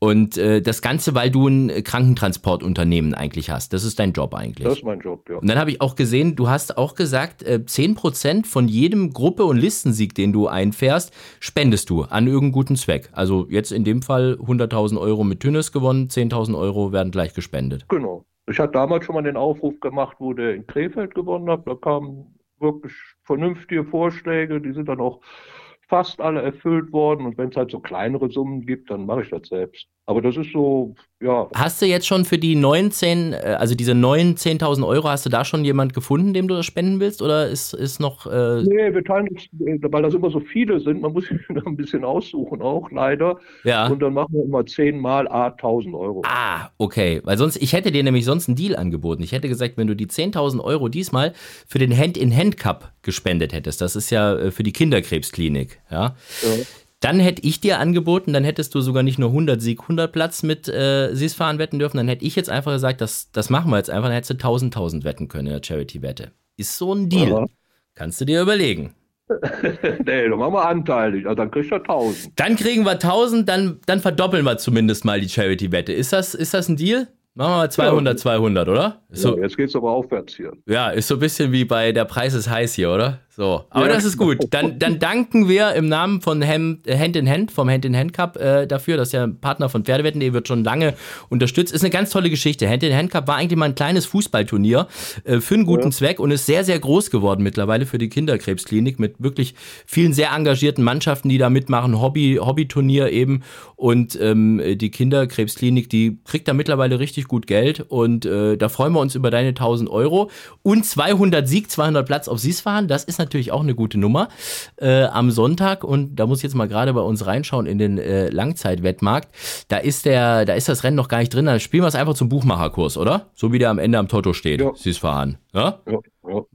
Und äh, das Ganze, weil du ein Krankentransportunternehmen eigentlich hast. Das ist dein Job eigentlich. Das ist mein Job, ja. und dann habe ich auch gesehen, du hast auch gesagt, äh, 10% von jedem Gruppe- und Listensieg, den du einfährst, spendest du an irgendeinen guten Zweck. Also jetzt in dem Fall 100.000 Euro mit Tünnes gewonnen, 10.000 Euro werden gleich gespendet. Genau. Ich hatte damals schon mal den Aufruf gemacht, wo der in Krefeld gewonnen hat. Da kamen wirklich vernünftige Vorschläge, die sind dann auch fast alle erfüllt worden. Und wenn es halt so kleinere Summen gibt, dann mache ich das selbst. Aber das ist so, ja, Hast du jetzt schon für die 19, äh, also diese neuen 10.000 Euro, hast du da schon jemand gefunden, dem du das spenden willst? Oder ist, ist noch, äh, Nee, wir teilen uns, äh, weil das immer so viele sind, man muss [LAUGHS] sich ein bisschen aussuchen auch, leider. ja? Und dann machen wir immer zehnmal A 1000 Euro. Ah, okay. Weil sonst, ich hätte dir nämlich sonst einen Deal angeboten. Ich hätte gesagt, wenn du die 10.000 Euro diesmal für den Hand-in-Hand-Cup gespendet hättest, das ist ja äh, für die Kinderkrebsklinik, ja, Ja. Dann hätte ich dir angeboten, dann hättest du sogar nicht nur 100 Sieg, 100 Platz mit äh, SIS-Fahren wetten dürfen, dann hätte ich jetzt einfach gesagt, das, das machen wir jetzt einfach, dann hättest du 1000, 1000 wetten können in der Charity-Wette. Ist so ein Deal. Ja. Kannst du dir überlegen. [LAUGHS] nee, dann machen wir anteilig. Also dann kriegst du 1000. Dann kriegen wir 1000, dann, dann verdoppeln wir zumindest mal die Charity-Wette. Ist das, ist das ein Deal? Machen wir mal 200, 200, oder? Ist so, ja, jetzt geht's aber aufwärts hier. ja, ist so ein bisschen wie bei der Preis ist heiß hier, oder? So, aber das ist gut. Dann, dann danken wir im Namen von Hand, Hand in Hand, vom Hand in Hand Cup äh, dafür, dass ja ein Partner von Pferdewetten, wird schon lange unterstützt. Ist eine ganz tolle Geschichte. Hand in Hand Cup war eigentlich mal ein kleines Fußballturnier äh, für einen guten Zweck und ist sehr, sehr groß geworden mittlerweile für die Kinderkrebsklinik mit wirklich vielen sehr engagierten Mannschaften, die da mitmachen. Hobby, Hobbyturnier eben. Und ähm, die Kinderkrebsklinik, die kriegt da mittlerweile richtig gut Geld und äh, da freuen wir uns über deine 1000 Euro und 200 Sieg, 200 Platz auf Siesfahren. Das ist natürlich auch eine gute Nummer äh, am Sonntag und da muss ich jetzt mal gerade bei uns reinschauen in den äh, Langzeitwettmarkt. Da ist der, da ist das Rennen noch gar nicht drin. Dann spielen wir es einfach zum Buchmacherkurs, oder? So wie der am Ende am Toto steht. Ja. Siesfahren. Ja? Ja, ja.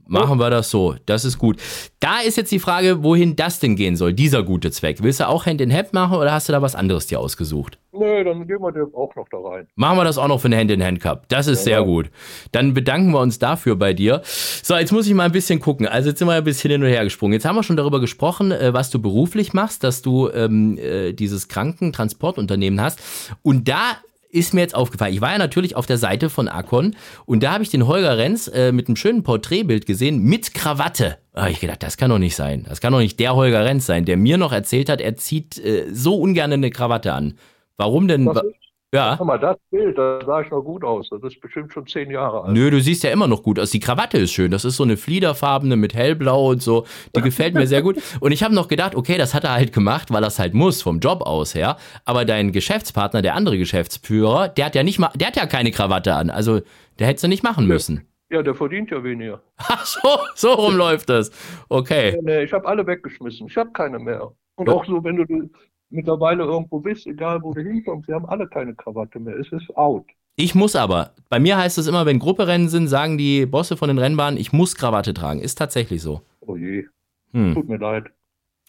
Machen wir das so. Das ist gut. Da ist jetzt die Frage, wohin das denn gehen soll, dieser gute Zweck. Willst du auch Hand in Hand machen oder hast du da was anderes dir ausgesucht? Nee, dann gehen wir dir auch noch da rein. Machen wir das auch noch für den Hand-in-Hand-Cup. Das ist sehr gut. Dann bedanken wir uns dafür bei dir. So, jetzt muss ich mal ein bisschen gucken. Also jetzt sind wir ein bisschen hin und her gesprungen. Jetzt haben wir schon darüber gesprochen, äh, was du beruflich machst, dass du ähm, äh, dieses Krankentransportunternehmen hast. Und da ist mir jetzt aufgefallen. Ich war ja natürlich auf der Seite von Akon und da habe ich den Holger Renz äh, mit einem schönen Porträtbild gesehen mit Krawatte. Da habe ich gedacht, das kann doch nicht sein. Das kann doch nicht der Holger Renz sein, der mir noch erzählt hat, er zieht äh, so ungern eine Krawatte an. Warum denn? Das ist, Ja. Guck mal, das Bild, da sah ich noch gut aus. Das ist bestimmt schon zehn Jahre alt. Nö, du siehst ja immer noch gut aus. Die Krawatte ist schön. Das ist so eine fliederfarbene mit hellblau und so. Die gefällt mir sehr gut. Und ich habe noch gedacht, okay, das hat er halt gemacht, weil er es halt muss, vom Job aus her. Aber dein Geschäftspartner, der andere Geschäftsführer, der hat ja nicht mal, der hat ja keine Krawatte an. Also, der hättest du nicht machen müssen. Ja, der verdient ja weniger. [LAUGHS] Ach so, so rum läuft das. Okay. Nee, ich habe alle weggeschmissen. Ich habe keine mehr. Und auch so, wenn du mittlerweile irgendwo bist, egal wo du hinkommst, sie haben alle keine Krawatte mehr. Es ist out. Ich muss aber. Bei mir heißt es immer, wenn Grupperennen sind, sagen die Bosse von den Rennbahnen, ich muss Krawatte tragen. Ist tatsächlich so. Oh je. Hm. Tut mir leid.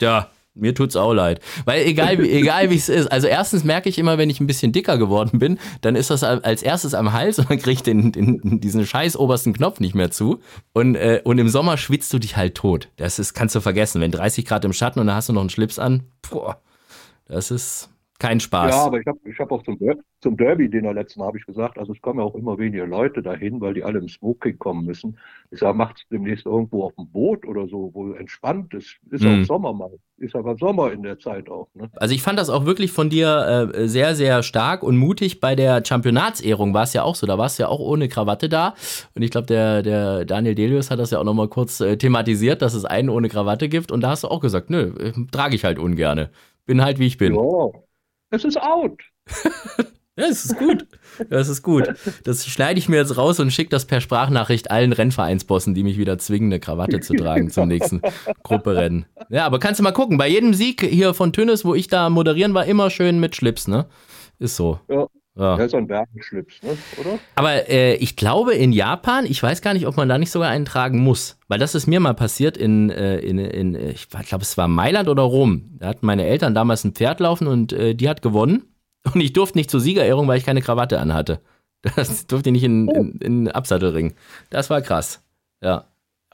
Ja, mir tut's auch leid. Weil egal, wie- [LAUGHS] egal wie es ist, also erstens merke ich immer, wenn ich ein bisschen dicker geworden bin, dann ist das als erstes am Hals und dann kriege ich den, den, diesen scheiß obersten Knopf nicht mehr zu. Und, äh, und im Sommer schwitzt du dich halt tot. Das ist, kannst du vergessen. Wenn 30 Grad im Schatten und dann hast du noch einen Schlips an, boah, das ist kein Spaß. Ja, aber ich habe ich hab auch zum, zum Derby, den er letzten Mal habe ich gesagt, also es kommen ja auch immer weniger Leute dahin, weil die alle im Smoking kommen müssen. Ich sage, macht's demnächst irgendwo auf dem Boot oder so, wo entspannt ist. Ist Mhm. auch Sommer mal. Ist aber Sommer in der Zeit auch. Ne? Also ich fand das auch wirklich von dir äh, sehr, sehr stark und mutig. Bei der Championatsehrung war es ja auch so. Da warst du ja auch ohne Krawatte da. Und ich glaube, der, der Daniel Delius hat das ja auch nochmal kurz äh, thematisiert, dass es einen ohne Krawatte gibt. Und da hast du auch gesagt, nö, äh, trage ich halt ungerne. Bin halt, wie ich bin. Ja. Es ist out. [LAUGHS] Ja, das ist gut. Das ist gut. Das schneide ich mir jetzt raus und schicke das per Sprachnachricht allen Rennvereinsbossen, die mich wieder zwingen, eine Krawatte zu tragen zum nächsten [LAUGHS] Grupperennen. Ja, aber kannst du mal gucken. Bei jedem Sieg hier von Tönnes, wo ich da moderieren war, immer schön mit Schlips, ne? Ist so. Ja. Ja. Der ist ein Werbenschlips, ne? oder? Aber äh, ich glaube, in Japan, ich weiß gar nicht, ob man da nicht sogar einen tragen muss. Weil das ist mir mal passiert in, äh, in, in ich glaube, es war Mailand oder Rom. Da hatten meine Eltern damals ein Pferd laufen und äh, die hat gewonnen. Und ich durfte nicht zur Siegerehrung, weil ich keine Krawatte anhatte. [LAUGHS] Das durfte ich nicht in, in, in den Absattelring. Das war krass. Ja.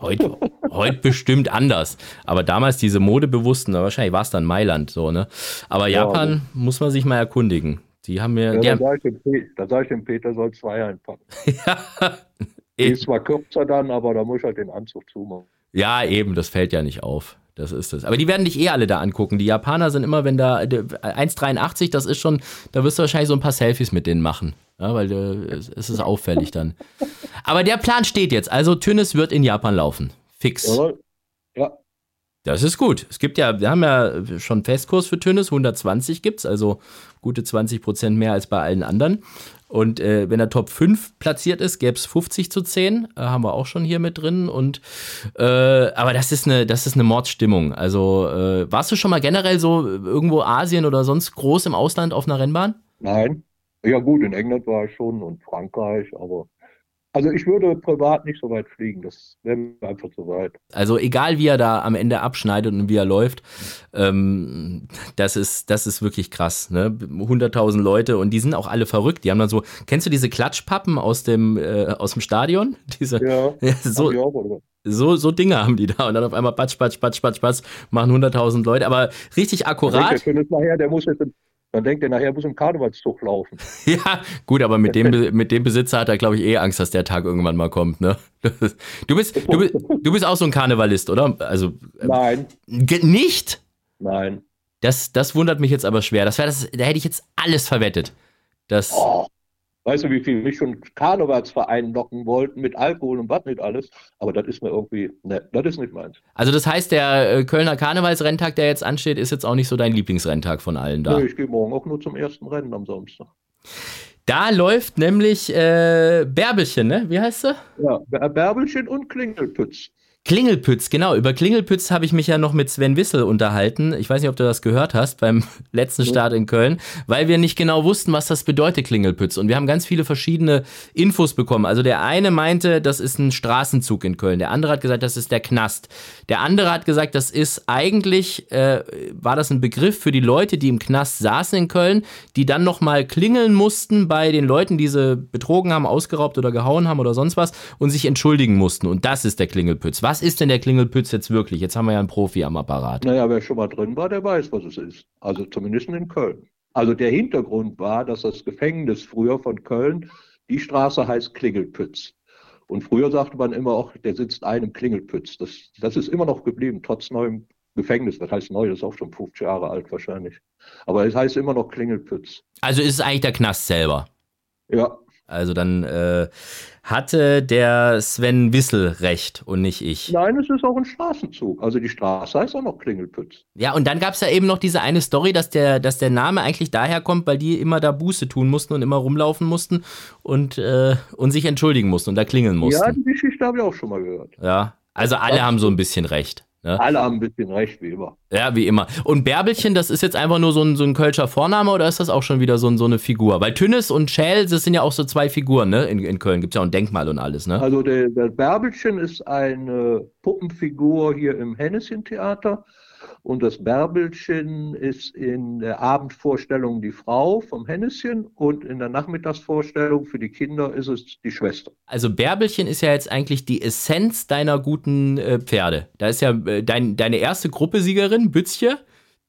Heute, heute bestimmt anders. Aber damals diese Modebewussten, wahrscheinlich war es dann Mailand so, ne? Aber Ja, Japan muss man sich mal erkundigen. Die haben mir. Ja, die da haben, sage ich, dem Pe- da sag ich dem Peter, soll zwei einpacken. [LAUGHS] ja, Die ist zwar kürzer dann, aber da muss ich halt den Anzug zumachen. Ja, eben, das fällt ja nicht auf. Das ist es. Aber die werden dich eh alle da angucken. Die Japaner sind immer, wenn da der- 1,83, das ist schon, da wirst du wahrscheinlich so ein paar Selfies mit denen machen. Ja, weil äh, es ist auffällig dann. [LAUGHS] Aber der Plan steht jetzt. Also Tünnes wird in Japan laufen. Fix. Jawohl. Das ist gut. Es gibt ja, wir haben ja schon Festkurs für Tönnes, 120 gibt's, also gute 20 Prozent mehr als bei allen anderen. Und äh, wenn er Top 5 platziert ist, gäbe es 50 zu 10, äh, haben wir auch schon hier mit drin. Und äh, aber das ist eine, das ist eine Mordsstimmung. Also äh, warst du schon mal generell so irgendwo Asien oder sonst groß im Ausland auf einer Rennbahn? nein. Ja gut, in England war ich schon und Frankreich, aber also ich würde privat nicht so weit fliegen. Das wäre mir einfach zu weit. Also egal wie er da am Ende abschneidet und wie er läuft, ähm, das ist das ist wirklich krass. Ne? 100.000 Leute und die sind auch alle verrückt. Die haben dann so, kennst du diese Klatschpappen aus dem äh, aus dem Stadion? [LAUGHS] Diese Ja, [LAUGHS] so, ich auch, oder? So, so Dinge haben die da und dann auf einmal patsch, patsch, patsch, patsch, patsch, machen 100.000 Leute, aber richtig akkurat. Der nachher, der muss jetzt, dann denkt er nachher, muss im Karnevalszug laufen. [LAUGHS] ja, gut, aber mit dem, mit dem Besitzer hat er, glaube ich, eh Angst, dass der Tag irgendwann mal kommt, ne? [LAUGHS] Du bist, du, bist, du bist auch so ein Karnevalist, oder? Also, Nein. Nicht? Nein. Das, das wundert mich jetzt aber schwer. Das das, da hätte ich jetzt alles verwettet. Das, oh. Weißt du, wie viel mich schon Karnevalsverein locken wollten mit Alkohol und was nicht alles? Aber das ist mir irgendwie, ne, das ist nicht meins. Also das heißt, der äh, Kölner Karnevalsrenntag, der jetzt ansteht, ist jetzt auch nicht so dein Lieblingsrenntag von allen da? Nee, ich gehe morgen auch nur zum ersten Rennen am Samstag. Da läuft nämlich äh, Bärbelchen, ne? Wie heißt sie? Ja, Bärbelchen und Klingelpütz. Klingelpütz, genau. Über Klingelpütz habe ich mich ja noch mit Sven Wissel unterhalten. Ich weiß nicht, ob du das gehört hast beim [LAUGHS] letzten Start in Köln, weil wir nicht genau wussten, was das bedeutet, Klingelpütz. Und wir haben ganz viele verschiedene Infos bekommen. Also der eine meinte, das ist ein Straßenzug in Köln. Der andere hat gesagt, das ist der Knast. Der andere hat gesagt, das ist eigentlich, äh, war das ein Begriff für die Leute, die im Knast saßen in Köln, die dann nochmal klingeln mussten bei den Leuten, die sie betrogen haben, ausgeraubt oder gehauen haben oder sonst was und sich entschuldigen mussten. Und das ist der Klingelpütz. Was was ist denn der Klingelpütz jetzt wirklich? Jetzt haben wir ja einen Profi am Apparat. Naja, wer schon mal drin war, der weiß, was es ist. Also zumindest in Köln. Also der Hintergrund war, dass das Gefängnis früher von Köln, die Straße heißt Klingelpütz. Und früher sagte man immer auch, der sitzt einem Klingelpütz. Das, das ist immer noch geblieben, trotz neuem Gefängnis. Das heißt neu, das ist auch schon 50 Jahre alt wahrscheinlich. Aber es heißt immer noch Klingelpütz. Also ist es eigentlich der Knast selber? Ja, also dann äh, hatte der Sven Wissel recht und nicht ich. Nein, es ist auch ein Straßenzug. Also die Straße heißt auch noch Klingelpütz. Ja, und dann gab es ja eben noch diese eine Story, dass der, dass der Name eigentlich daher kommt, weil die immer da Buße tun mussten und immer rumlaufen mussten und, äh, und sich entschuldigen mussten und da klingeln mussten. Ja, die Geschichte habe ich auch schon mal gehört. Ja, also alle haben so ein bisschen recht. Ne? Alle haben ein bisschen recht, wie immer. Ja, wie immer. Und Bärbelchen, das ist jetzt einfach nur so ein, so ein Kölscher Vorname oder ist das auch schon wieder so, ein, so eine Figur? Weil Tünnes und Schäl, das sind ja auch so zwei Figuren, ne? In, in Köln gibt es ja auch ein Denkmal und alles, ne? Also der, der Bärbelchen ist eine Puppenfigur hier im Henneschen-Theater. Und das Bärbelchen ist in der Abendvorstellung die Frau vom Henneschen und in der Nachmittagsvorstellung für die Kinder ist es die Schwester. Also Bärbelchen ist ja jetzt eigentlich die Essenz deiner guten äh, Pferde. Da ist ja äh, dein, deine erste Gruppesiegerin, Bützche,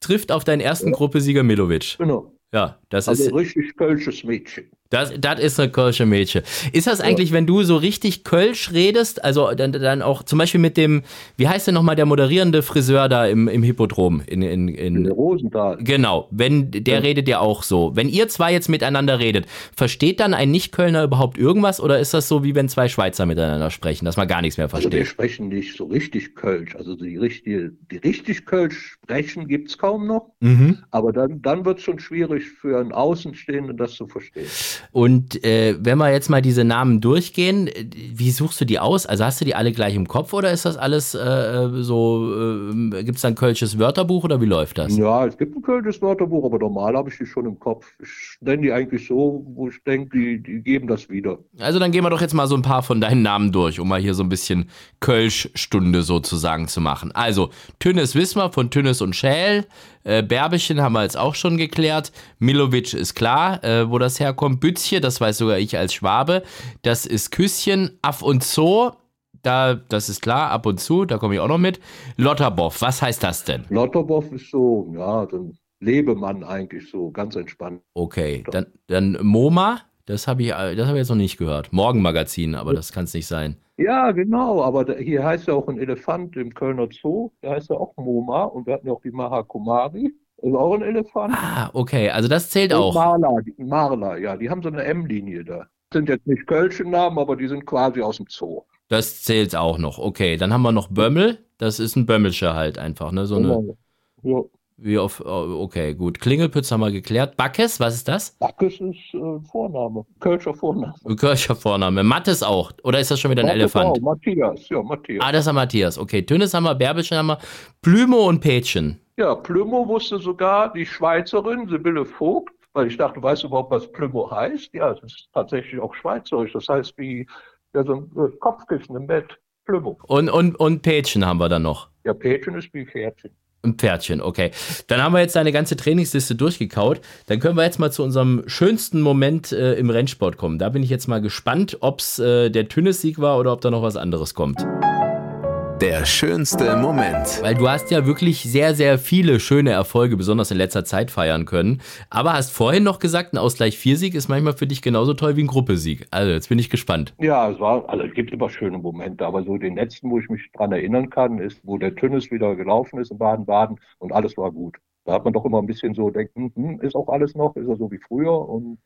trifft auf deinen ersten ja. Gruppesieger Milovic. Genau. Ja, das also ist. richtig kölsches Mädchen. Das, das ist eine kölsche Mädchen. Ist das eigentlich, wenn du so richtig Kölsch redest, also dann, dann auch zum Beispiel mit dem, wie heißt denn nochmal der moderierende Friseur da im, im Hippodrom? In, in, in, in Rosenthal. Genau, wenn, der ja. redet ja auch so. Wenn ihr zwei jetzt miteinander redet, versteht dann ein Nicht-Kölner überhaupt irgendwas oder ist das so, wie wenn zwei Schweizer miteinander sprechen, dass man gar nichts mehr versteht? Also wir sprechen nicht so richtig Kölsch. Also die, richtige, die richtig Kölsch sprechen gibt es kaum noch. Mhm. Aber dann, dann wird es schon schwierig für einen Außenstehenden, das zu verstehen. Und äh, wenn wir jetzt mal diese Namen durchgehen, äh, wie suchst du die aus? Also hast du die alle gleich im Kopf oder ist das alles äh, so, äh, gibt es da ein kölsches Wörterbuch oder wie läuft das? Ja, es gibt ein kölsches Wörterbuch, aber normal habe ich die schon im Kopf. Ich nenne die eigentlich so, wo ich denke, die, die geben das wieder. Also dann gehen wir doch jetzt mal so ein paar von deinen Namen durch, um mal hier so ein bisschen Kölsch-Stunde sozusagen zu machen. Also Tünnes Wismar von Tünnes und Schäl, äh, Bärbechen haben wir jetzt auch schon geklärt. Milovic ist klar, äh, wo das herkommt. Bützchen, das weiß sogar ich als Schwabe. Das ist Küsschen. Aff und Zoo, da, das ist klar, ab und zu, da komme ich auch noch mit. Lotterboff, was heißt das denn? Lotterboff ist so, ja, so ein Lebemann eigentlich so, ganz entspannt. Okay, dann, dann MoMA, das habe ich, das hab ich jetzt noch nicht gehört. Morgenmagazin, aber das kann es nicht sein. Ja, genau, aber hier heißt ja auch ein Elefant im Kölner Zoo, der heißt ja auch Moma und wir hatten ja auch die Maha Ist auch ein Elefant. Ah, okay, also das zählt und auch. Marla, Marla, ja, die haben so eine M-Linie da. Sind jetzt nicht Kölsche Namen, aber die sind quasi aus dem Zoo. Das zählt auch noch, okay. Dann haben wir noch Bömmel, das ist ein Bömmelscher halt einfach, ne? So eine, genau. ja. Wie auf, okay, gut. Klingelpütz haben wir geklärt. Backes, was ist das? Backes ist äh, Vorname. Kölscher Vorname. Kölscher Vorname. Mattes auch. Oder ist das schon wieder ein Mattes Elefant? Auch. Matthias, ja, Matthias. Ah, das ist Matthias. Okay. Tünnes haben wir, Bärbelchen haben wir. Plümo und Pätchen. Ja, Plümo wusste sogar die Schweizerin Sibylle Vogt, weil ich dachte, weißt du überhaupt, was Plümo heißt? Ja, es ist tatsächlich auch schweizerisch. Das heißt, wie ja, so ein Kopfkissen im Bett. Plümo. Und, und, und Pätchen haben wir dann noch. Ja, Pätchen ist wie Pferdchen. Ein Pferdchen, okay. Dann haben wir jetzt deine ganze Trainingsliste durchgekaut. Dann können wir jetzt mal zu unserem schönsten Moment äh, im Rennsport kommen. Da bin ich jetzt mal gespannt, ob es äh, der Tünnes-Sieg war oder ob da noch was anderes kommt. Der schönste Moment. Weil du hast ja wirklich sehr, sehr viele schöne Erfolge, besonders in letzter Zeit feiern können. Aber hast vorhin noch gesagt, ein Ausgleich 4-Sieg ist manchmal für dich genauso toll wie ein Gruppesieg. Also jetzt bin ich gespannt. Ja, es war, also es gibt immer schöne Momente, aber so den letzten, wo ich mich dran erinnern kann, ist, wo der Tünnes wieder gelaufen ist in Baden-Baden und alles war gut. Da hat man doch immer ein bisschen so denken, hm, ist auch alles noch, ist er so wie früher und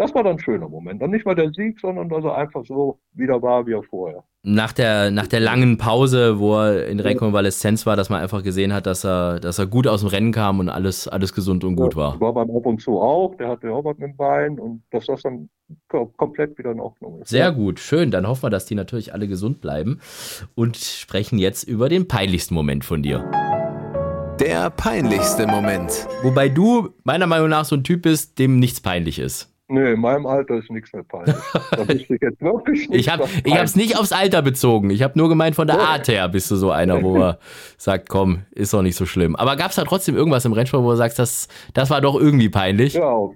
das war dann ein schöner Moment. Und nicht mal der Sieg, sondern dass er einfach so wieder war wie er vorher. Nach der, nach der langen Pause, wo er in Rekonvaleszenz war, dass man einfach gesehen hat, dass er, dass er gut aus dem Rennen kam und alles, alles gesund und gut war. Ja, war beim Ab und zu auch, der hatte auch was mit dem Bein und dass das dann komplett wieder in Ordnung ist. Sehr ja. gut, schön. Dann hoffen wir, dass die natürlich alle gesund bleiben und sprechen jetzt über den peinlichsten Moment von dir. Der peinlichste Moment. Wobei du meiner Meinung nach so ein Typ bist, dem nichts peinlich ist. Nee, in meinem Alter ist nichts mehr peinlich. Da [LAUGHS] bist du jetzt wirklich nicht Ich habe es nicht aufs Alter bezogen. Ich habe nur gemeint, von der ja. Art her bist du so einer, wo man [LAUGHS] sagt, komm, ist doch nicht so schlimm. Aber gab es da trotzdem irgendwas im Rennsport, wo du sagst, das, das war doch irgendwie peinlich? Ja,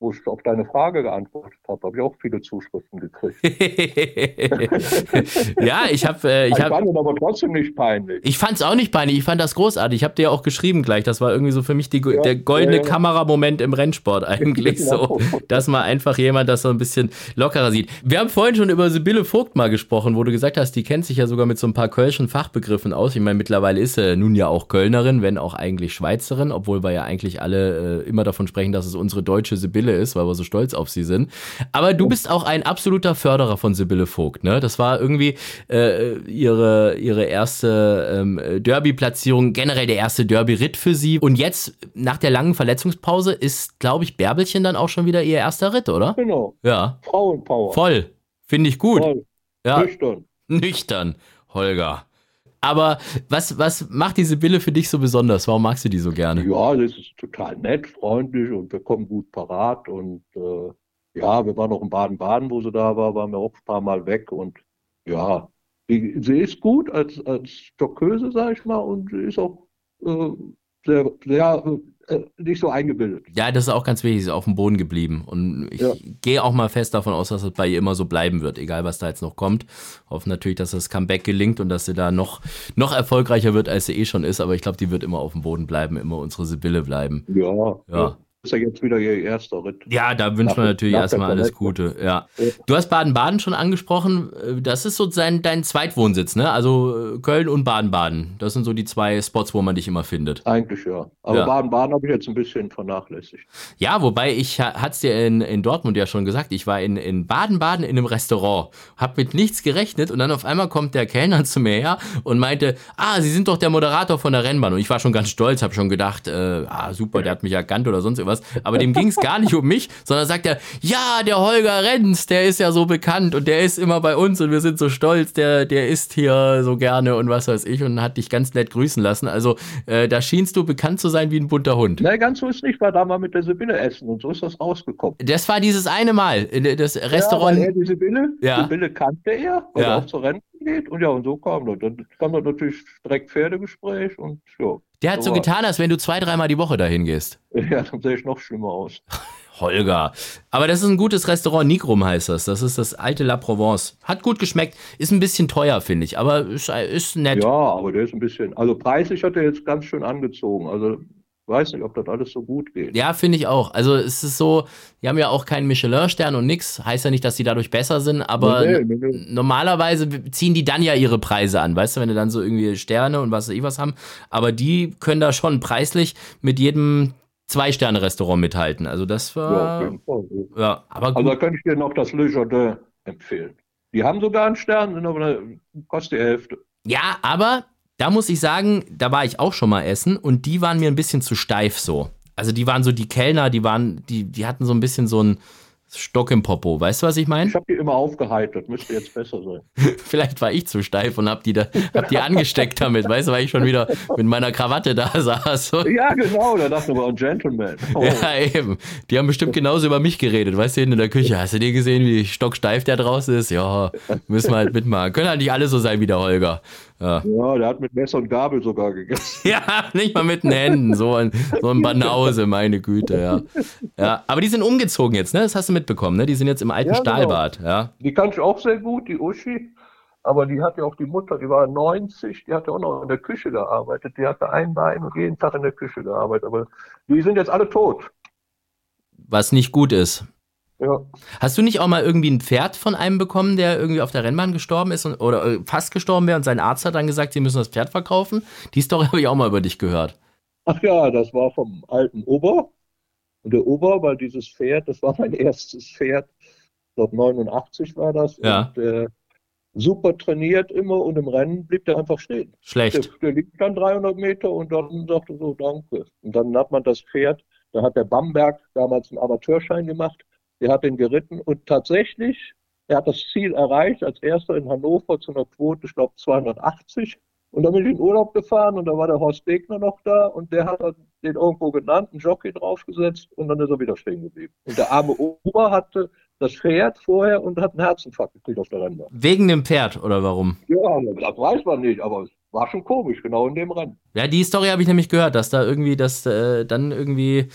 wo ich auf deine Frage geantwortet habe, habe ich auch viele Zuschriften gekriegt. [LAUGHS] ja, ich habe. Äh, ich, hab, fand es aber trotzdem nicht peinlich. Ich fand es auch nicht peinlich. Ich fand das großartig. Ich habe dir auch geschrieben gleich. Das war irgendwie so für mich die, ja, der goldene ja, ja. Kameramoment im Rennsport [LAUGHS] eigentlich genau. so, dass man einfach jemand das so ein bisschen lockerer sieht. Wir haben vorhin schon über Sibylle Vogt mal gesprochen, wo du gesagt hast, die kennt sich ja sogar mit so ein paar kölschen Fachbegriffen aus. Ich meine, mittlerweile ist sie nun ja auch Kölnerin, wenn auch eigentlich Schweizerin, obwohl wir ja eigentlich alle äh, immer davon sprechen, dass es unsere deutsche Sibylle Sibylle ist, weil wir so stolz auf sie sind. Aber du bist auch ein absoluter Förderer von Sibylle Vogt, ne? Das war irgendwie äh, ihre, ihre erste ähm, Derby-Platzierung, generell der erste Derby-Ritt für sie. Und jetzt, nach der langen Verletzungspause, ist, glaube ich, Bärbelchen dann auch schon wieder ihr erster Ritt, oder? Genau. Ja. Frauenpower. Voll. Finde ich gut. Voll. Ja. Nüchtern. Nüchtern, Holger. Aber was, was macht diese Bille für dich so besonders? Warum magst du die so gerne? Ja, das ist total nett, freundlich und wir kommen gut parat. Und äh, ja, wir waren auch in Baden-Baden, wo sie da war, waren wir auch ein paar Mal weg. Und ja, sie, sie ist gut als, als Jockeuse, sag ich mal, und sie ist auch äh, sehr, sehr äh, nicht so eingebildet. Ja, das ist auch ganz wichtig, sie ist auf dem Boden geblieben. Und ich ja. gehe auch mal fest davon aus, dass es bei ihr immer so bleiben wird, egal was da jetzt noch kommt. Hoffe natürlich, dass das Comeback gelingt und dass sie da noch, noch erfolgreicher wird, als sie eh schon ist. Aber ich glaube, die wird immer auf dem Boden bleiben, immer unsere Sibylle bleiben. Ja. ja ist ja jetzt wieder ihr erster Ritt. Ja, da wünscht man natürlich erstmal alles Gute. Ja. Du hast Baden-Baden schon angesprochen. Das ist so dein, dein Zweitwohnsitz, ne? Also äh, Köln und Baden-Baden. Das sind so die zwei Spots, wo man dich immer findet. Eigentlich ja. Aber Baden-Baden ja. habe ich jetzt ein bisschen vernachlässigt. Ja, wobei ich hatte es dir in, in Dortmund ja schon gesagt. Ich war in Baden-Baden in, in einem Restaurant, habe mit nichts gerechnet und dann auf einmal kommt der Kellner [LAUGHS] zu mir her und meinte, ah, Sie sind doch der Moderator von der Rennbahn. Und ich war schon ganz stolz, habe schon gedacht, äh, ah, super, der hat mich erkannt oder sonst irgendwas was. Aber dem ging es gar nicht um mich, sondern sagt er, ja, der Holger Renz, der ist ja so bekannt und der ist immer bei uns und wir sind so stolz, der, der ist hier so gerne und was weiß ich und hat dich ganz nett grüßen lassen. Also äh, da schienst du bekannt zu sein wie ein bunter Hund. Nein, ganz so ist nicht, war da mal mit der Sibylle essen und so ist das rausgekommen. Das war dieses eine Mal, das Restaurant. Ja, weil er die Sibylle, ja. Sibylle kannte er, weil ja. er auch zur Rente geht und ja, und so kam das. Dann kam dann natürlich direkt Pferdegespräch und ja. Der hat so, so getan, als wenn du zwei, dreimal die Woche dahin gehst. [LAUGHS] Ja, dann sehe ich noch schlimmer aus. Holger. Aber das ist ein gutes Restaurant, Nigrum heißt das. Das ist das alte La Provence. Hat gut geschmeckt. Ist ein bisschen teuer, finde ich, aber ist, ist nett. Ja, aber der ist ein bisschen, also preislich hat er jetzt ganz schön angezogen. Also weiß nicht, ob das alles so gut geht. Ja, finde ich auch. Also es ist so, die haben ja auch keinen Michelin-Stern und nix. Heißt ja nicht, dass sie dadurch besser sind, aber nee, nee, nee. normalerweise ziehen die dann ja ihre Preise an, weißt du, wenn die dann so irgendwie Sterne und was weiß ich was haben. Aber die können da schon preislich mit jedem Zwei-Sterne-Restaurant mithalten. Also das war. Ja, ja aber gut. Also da könnte ich dir noch das Le Jardin empfehlen. Die haben sogar einen Stern, sind aber kostet die Hälfte. Ja, aber da muss ich sagen, da war ich auch schon mal essen und die waren mir ein bisschen zu steif so. Also die waren so die Kellner, die waren, die, die hatten so ein bisschen so ein Stock im Popo. Weißt du, was ich meine? Ich habe die immer aufgeheitert, müsste jetzt besser sein. [LAUGHS] Vielleicht war ich zu steif und hab die, da, hab die angesteckt damit, weißt du, weil ich schon wieder mit meiner Krawatte da saß. [LAUGHS] Ja, genau, da dachte aber ein Gentleman. Oh. Ja, eben. Die haben bestimmt genauso über mich geredet, weißt du, in der Küche. Hast du dir gesehen, wie stocksteif der draußen ist? Ja, müssen wir halt mitmachen. Können halt nicht alle so sein wie der Holger. Ja. ja, der hat mit Messer und Gabel sogar gegessen. [LAUGHS] ja, nicht mal mit den Händen, so ein, so ein Banause, meine Güte, ja. ja. Aber die sind umgezogen jetzt, ne? Das hast du mitbekommen, ne? Die sind jetzt im alten ja, genau. Stahlbad, ja. Die kann ich auch sehr gut, die Uschi. Aber die hat ja auch die Mutter, die war 90, die hat ja auch noch in der Küche gearbeitet. Die hatte ein Bein und jeden Tag in der Küche gearbeitet. Aber die sind jetzt alle tot. Was nicht gut ist. Ja. Hast du nicht auch mal irgendwie ein Pferd von einem bekommen, der irgendwie auf der Rennbahn gestorben ist und, oder äh, fast gestorben wäre und sein Arzt hat dann gesagt, sie müssen das Pferd verkaufen? Die Story [LAUGHS] habe ich auch mal über dich gehört. Ach ja, das war vom alten Ober. Und der Ober war dieses Pferd, das war mein [LAUGHS] erstes Pferd. Ich glaube 89 war das. Ja. Und, äh, super trainiert immer und im Rennen blieb der einfach stehen. Der, Schlecht. der liegt dann 300 Meter und dann sagte so, danke. Und dann hat man das Pferd, da hat der Bamberg damals einen Amateurschein gemacht, der hat den geritten und tatsächlich, er hat das Ziel erreicht, als erster in Hannover zu einer Quote, ich glaube 280. Und dann bin ich in Urlaub gefahren und da war der Horst Degner noch da und der hat dann den irgendwo genannt, einen Jockey draufgesetzt und dann ist er wieder stehen geblieben. Und der arme Ober hatte das Pferd vorher und hat einen Herzinfarkt gekriegt auf der Rennbahn. Wegen dem Pferd oder warum? Ja, das weiß man nicht, aber es war schon komisch, genau in dem Rennen. Ja, die Story habe ich nämlich gehört, dass da irgendwie, dass äh, dann irgendwie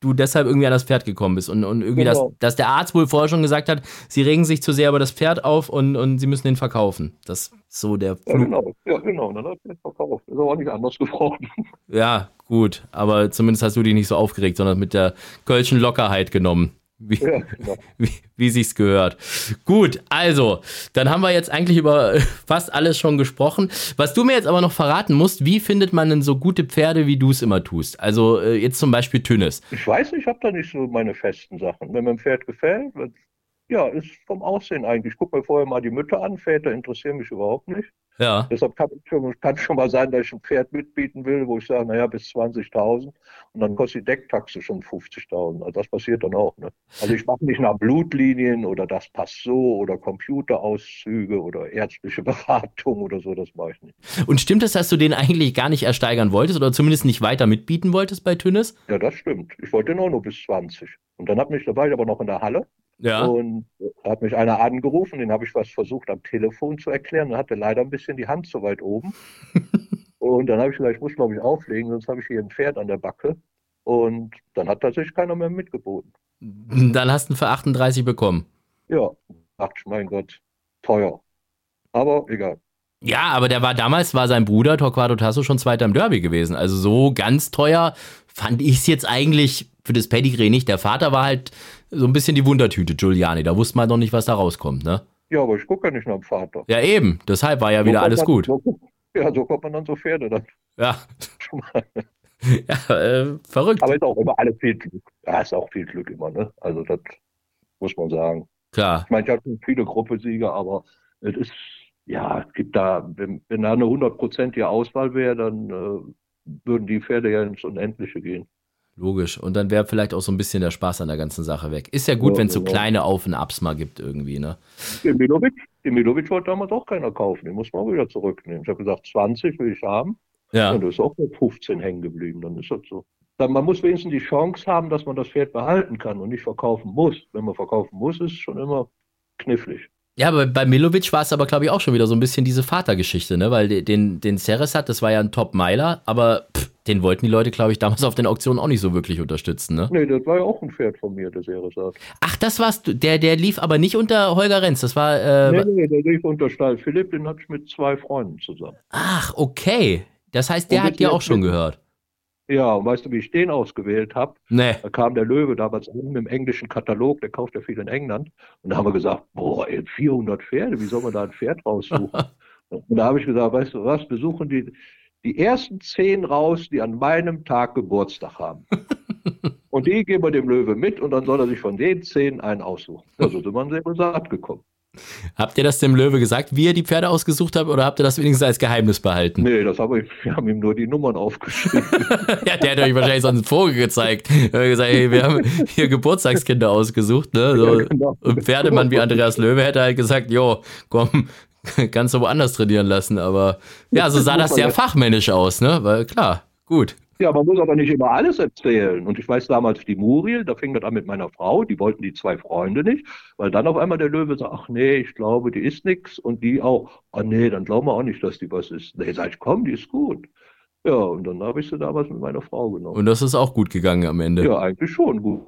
du deshalb irgendwie an das Pferd gekommen bist und, und irgendwie, Genau. dass, dass der Arzt wohl vorher schon gesagt hat, sie regen sich zu sehr über das Pferd auf und, und sie müssen den verkaufen. Das ist so der Ja, Flug. genau. Ja, genau. Dann hat er es verkauft. Ist aber nicht anders [LAUGHS] geworden. Ja, gut, aber zumindest hast du dich nicht so aufgeregt, sondern mit der kölschen Lockerheit genommen. Wie, ja, [LAUGHS] genau. wie, wie sich's gehört. Gut, also, dann haben wir jetzt eigentlich über [LAUGHS] fast alles schon gesprochen. Was du mir jetzt aber noch verraten musst, wie findet man denn so gute Pferde, wie du es immer tust? Also äh, jetzt zum Beispiel Tünnes. Ich weiß, ich habe da nicht so meine festen Sachen. Wenn mir ein Pferd gefällt, ja, ist vom Aussehen eigentlich. Ich gucke mir vorher mal die Mütter an. Väter interessieren mich überhaupt nicht. Ja. Deshalb kann es schon, kann schon mal sein, dass ich ein Pferd mitbieten will, wo ich sage, naja, bis 20.000 und dann kostet die Decktaxe schon 50.000. Also das passiert dann auch. Ne? Also ich mache nicht nach Blutlinien oder das passt so oder Computerauszüge oder ärztliche [LAUGHS] Beratung oder so, das mache ich nicht. Und stimmt es, dass du den eigentlich gar nicht ersteigern wolltest oder zumindest nicht weiter mitbieten wolltest bei Tünnes? Ja, das stimmt. Ich wollte den auch nur bis 20. Und dann hat mich, da war ich aber noch in der Halle Ja. und da hat mich einer angerufen, den habe ich was versucht am Telefon zu erklären, dann hatte leider ein bisschen die Hand so weit oben. [LAUGHS] und dann habe ich gesagt, ich muss glaube ich auflegen, sonst habe ich hier ein Pferd an der Backe. Und dann hat tatsächlich keiner mehr mitgeboten. Dann hast du ihn für 38 bekommen. Ja, ich, mein Gott, teuer. Aber egal. Ja, aber der war damals, war sein Bruder Torquato Tasso schon Zweiter im Derby gewesen. Also so ganz teuer fand ich es jetzt eigentlich für das Pedigree nicht. Der Vater war halt so ein bisschen die Wundertüte, Giuliani. Da wusste man noch nicht, was da rauskommt, ne? Ja, aber ich gucke ja nicht nach dem Vater. Ja, eben. Deshalb war ja So wieder alles man- gut. So, ja, so kommt man dann so Pferde dann Ja, [LAUGHS] ja äh, verrückt. Aber ist auch immer alles viel Glück. Ja, ist auch viel Glück immer, ne? Also das muss man sagen. Klar. Ich meine, ich hatte viele Gruppensieger, aber es ist, ja, es gibt da, wenn, wenn da eine hundertprozentige Auswahl wäre, dann äh, würden die Pferde ja ins Unendliche gehen. Logisch. Und dann wäre vielleicht auch so ein bisschen der Spaß an der ganzen Sache weg. Ist ja gut, Ja, wenn es so genau. kleine Auf- und Abs mal gibt irgendwie, ne? Den Milovic, den Milovic wollte damals auch keiner kaufen, den muss man auch wieder zurücknehmen. Ich habe gesagt, 20 will ich haben. Ja. Und das ist auch bei 15 hängen geblieben, dann ist das so. Dann, man muss wenigstens die Chance haben, dass man das Pferd behalten kann und nicht verkaufen muss. Wenn man verkaufen muss, ist es schon immer knifflig. Ja, aber bei Milovic war es aber, glaube ich, auch schon wieder so ein bisschen diese Vatergeschichte, ne? Weil de- den, den Ceres hat, das war ja ein Top-Meiler, aber pff, den wollten die Leute, glaube ich, damals auf den Auktionen auch nicht so wirklich unterstützen, ne? Nee, das war ja auch ein Pferd von mir, der Seresat. Ach, das war's. Der, der lief aber nicht unter Holger Renz. Das war. Äh, Nee, nee, der lief unter Stall Philipp, den hatte ich mit zwei Freunden zusammen. Ach, okay. Das heißt, der Und hat dir auch schon gehört. Ja, und weißt du, wie ich den ausgewählt habe? Nee. Da kam der Löwe damals an mit dem englischen Katalog, der kauft ja viel in England. Und da haben wir gesagt, boah, ey, 400 Pferde, wie soll man da ein Pferd raussuchen? [LAUGHS] und da habe ich gesagt, weißt du was, wir suchen die, die ersten zehn raus, die an meinem Tag Geburtstag haben. [LAUGHS] und die geben wir dem Löwe mit und dann soll er sich von den zehn einen aussuchen. Ja, so sind wir an Seresat gekommen. Habt ihr das dem Löwe gesagt, wie ihr die Pferde ausgesucht habt, oder habt ihr das wenigstens als Geheimnis behalten? Nee, das haben wir, wir haben ihm nur die Nummern aufgeschrieben. [LAUGHS] ja, der hat euch wahrscheinlich so einen Vogel gezeigt. Er hat gesagt, hey, wir haben hier Geburtstagskinder ausgesucht, ne? So, Ja, genau. Und Pferdemann wie Andreas Löwe hätte halt gesagt, jo, komm, kannst du woanders trainieren lassen. Aber ja, so sah das sehr fachmännisch aus, ne? Weil klar, gut. Ja, man muss aber nicht immer alles erzählen. Und ich weiß damals die Muriel, da fing das an mit meiner Frau, die wollten die zwei Freunde nicht, weil dann auf einmal der Löwe sagt, ach nee, ich glaube, die ist nix. Und die auch, ah nee, dann glauben wir auch nicht, dass die was ist. Nee, sag ich, komm, die ist gut. Ja, und dann habe ich sie damals mit meiner Frau genommen. Und das ist auch gut gegangen am Ende. ja, eigentlich schon gut.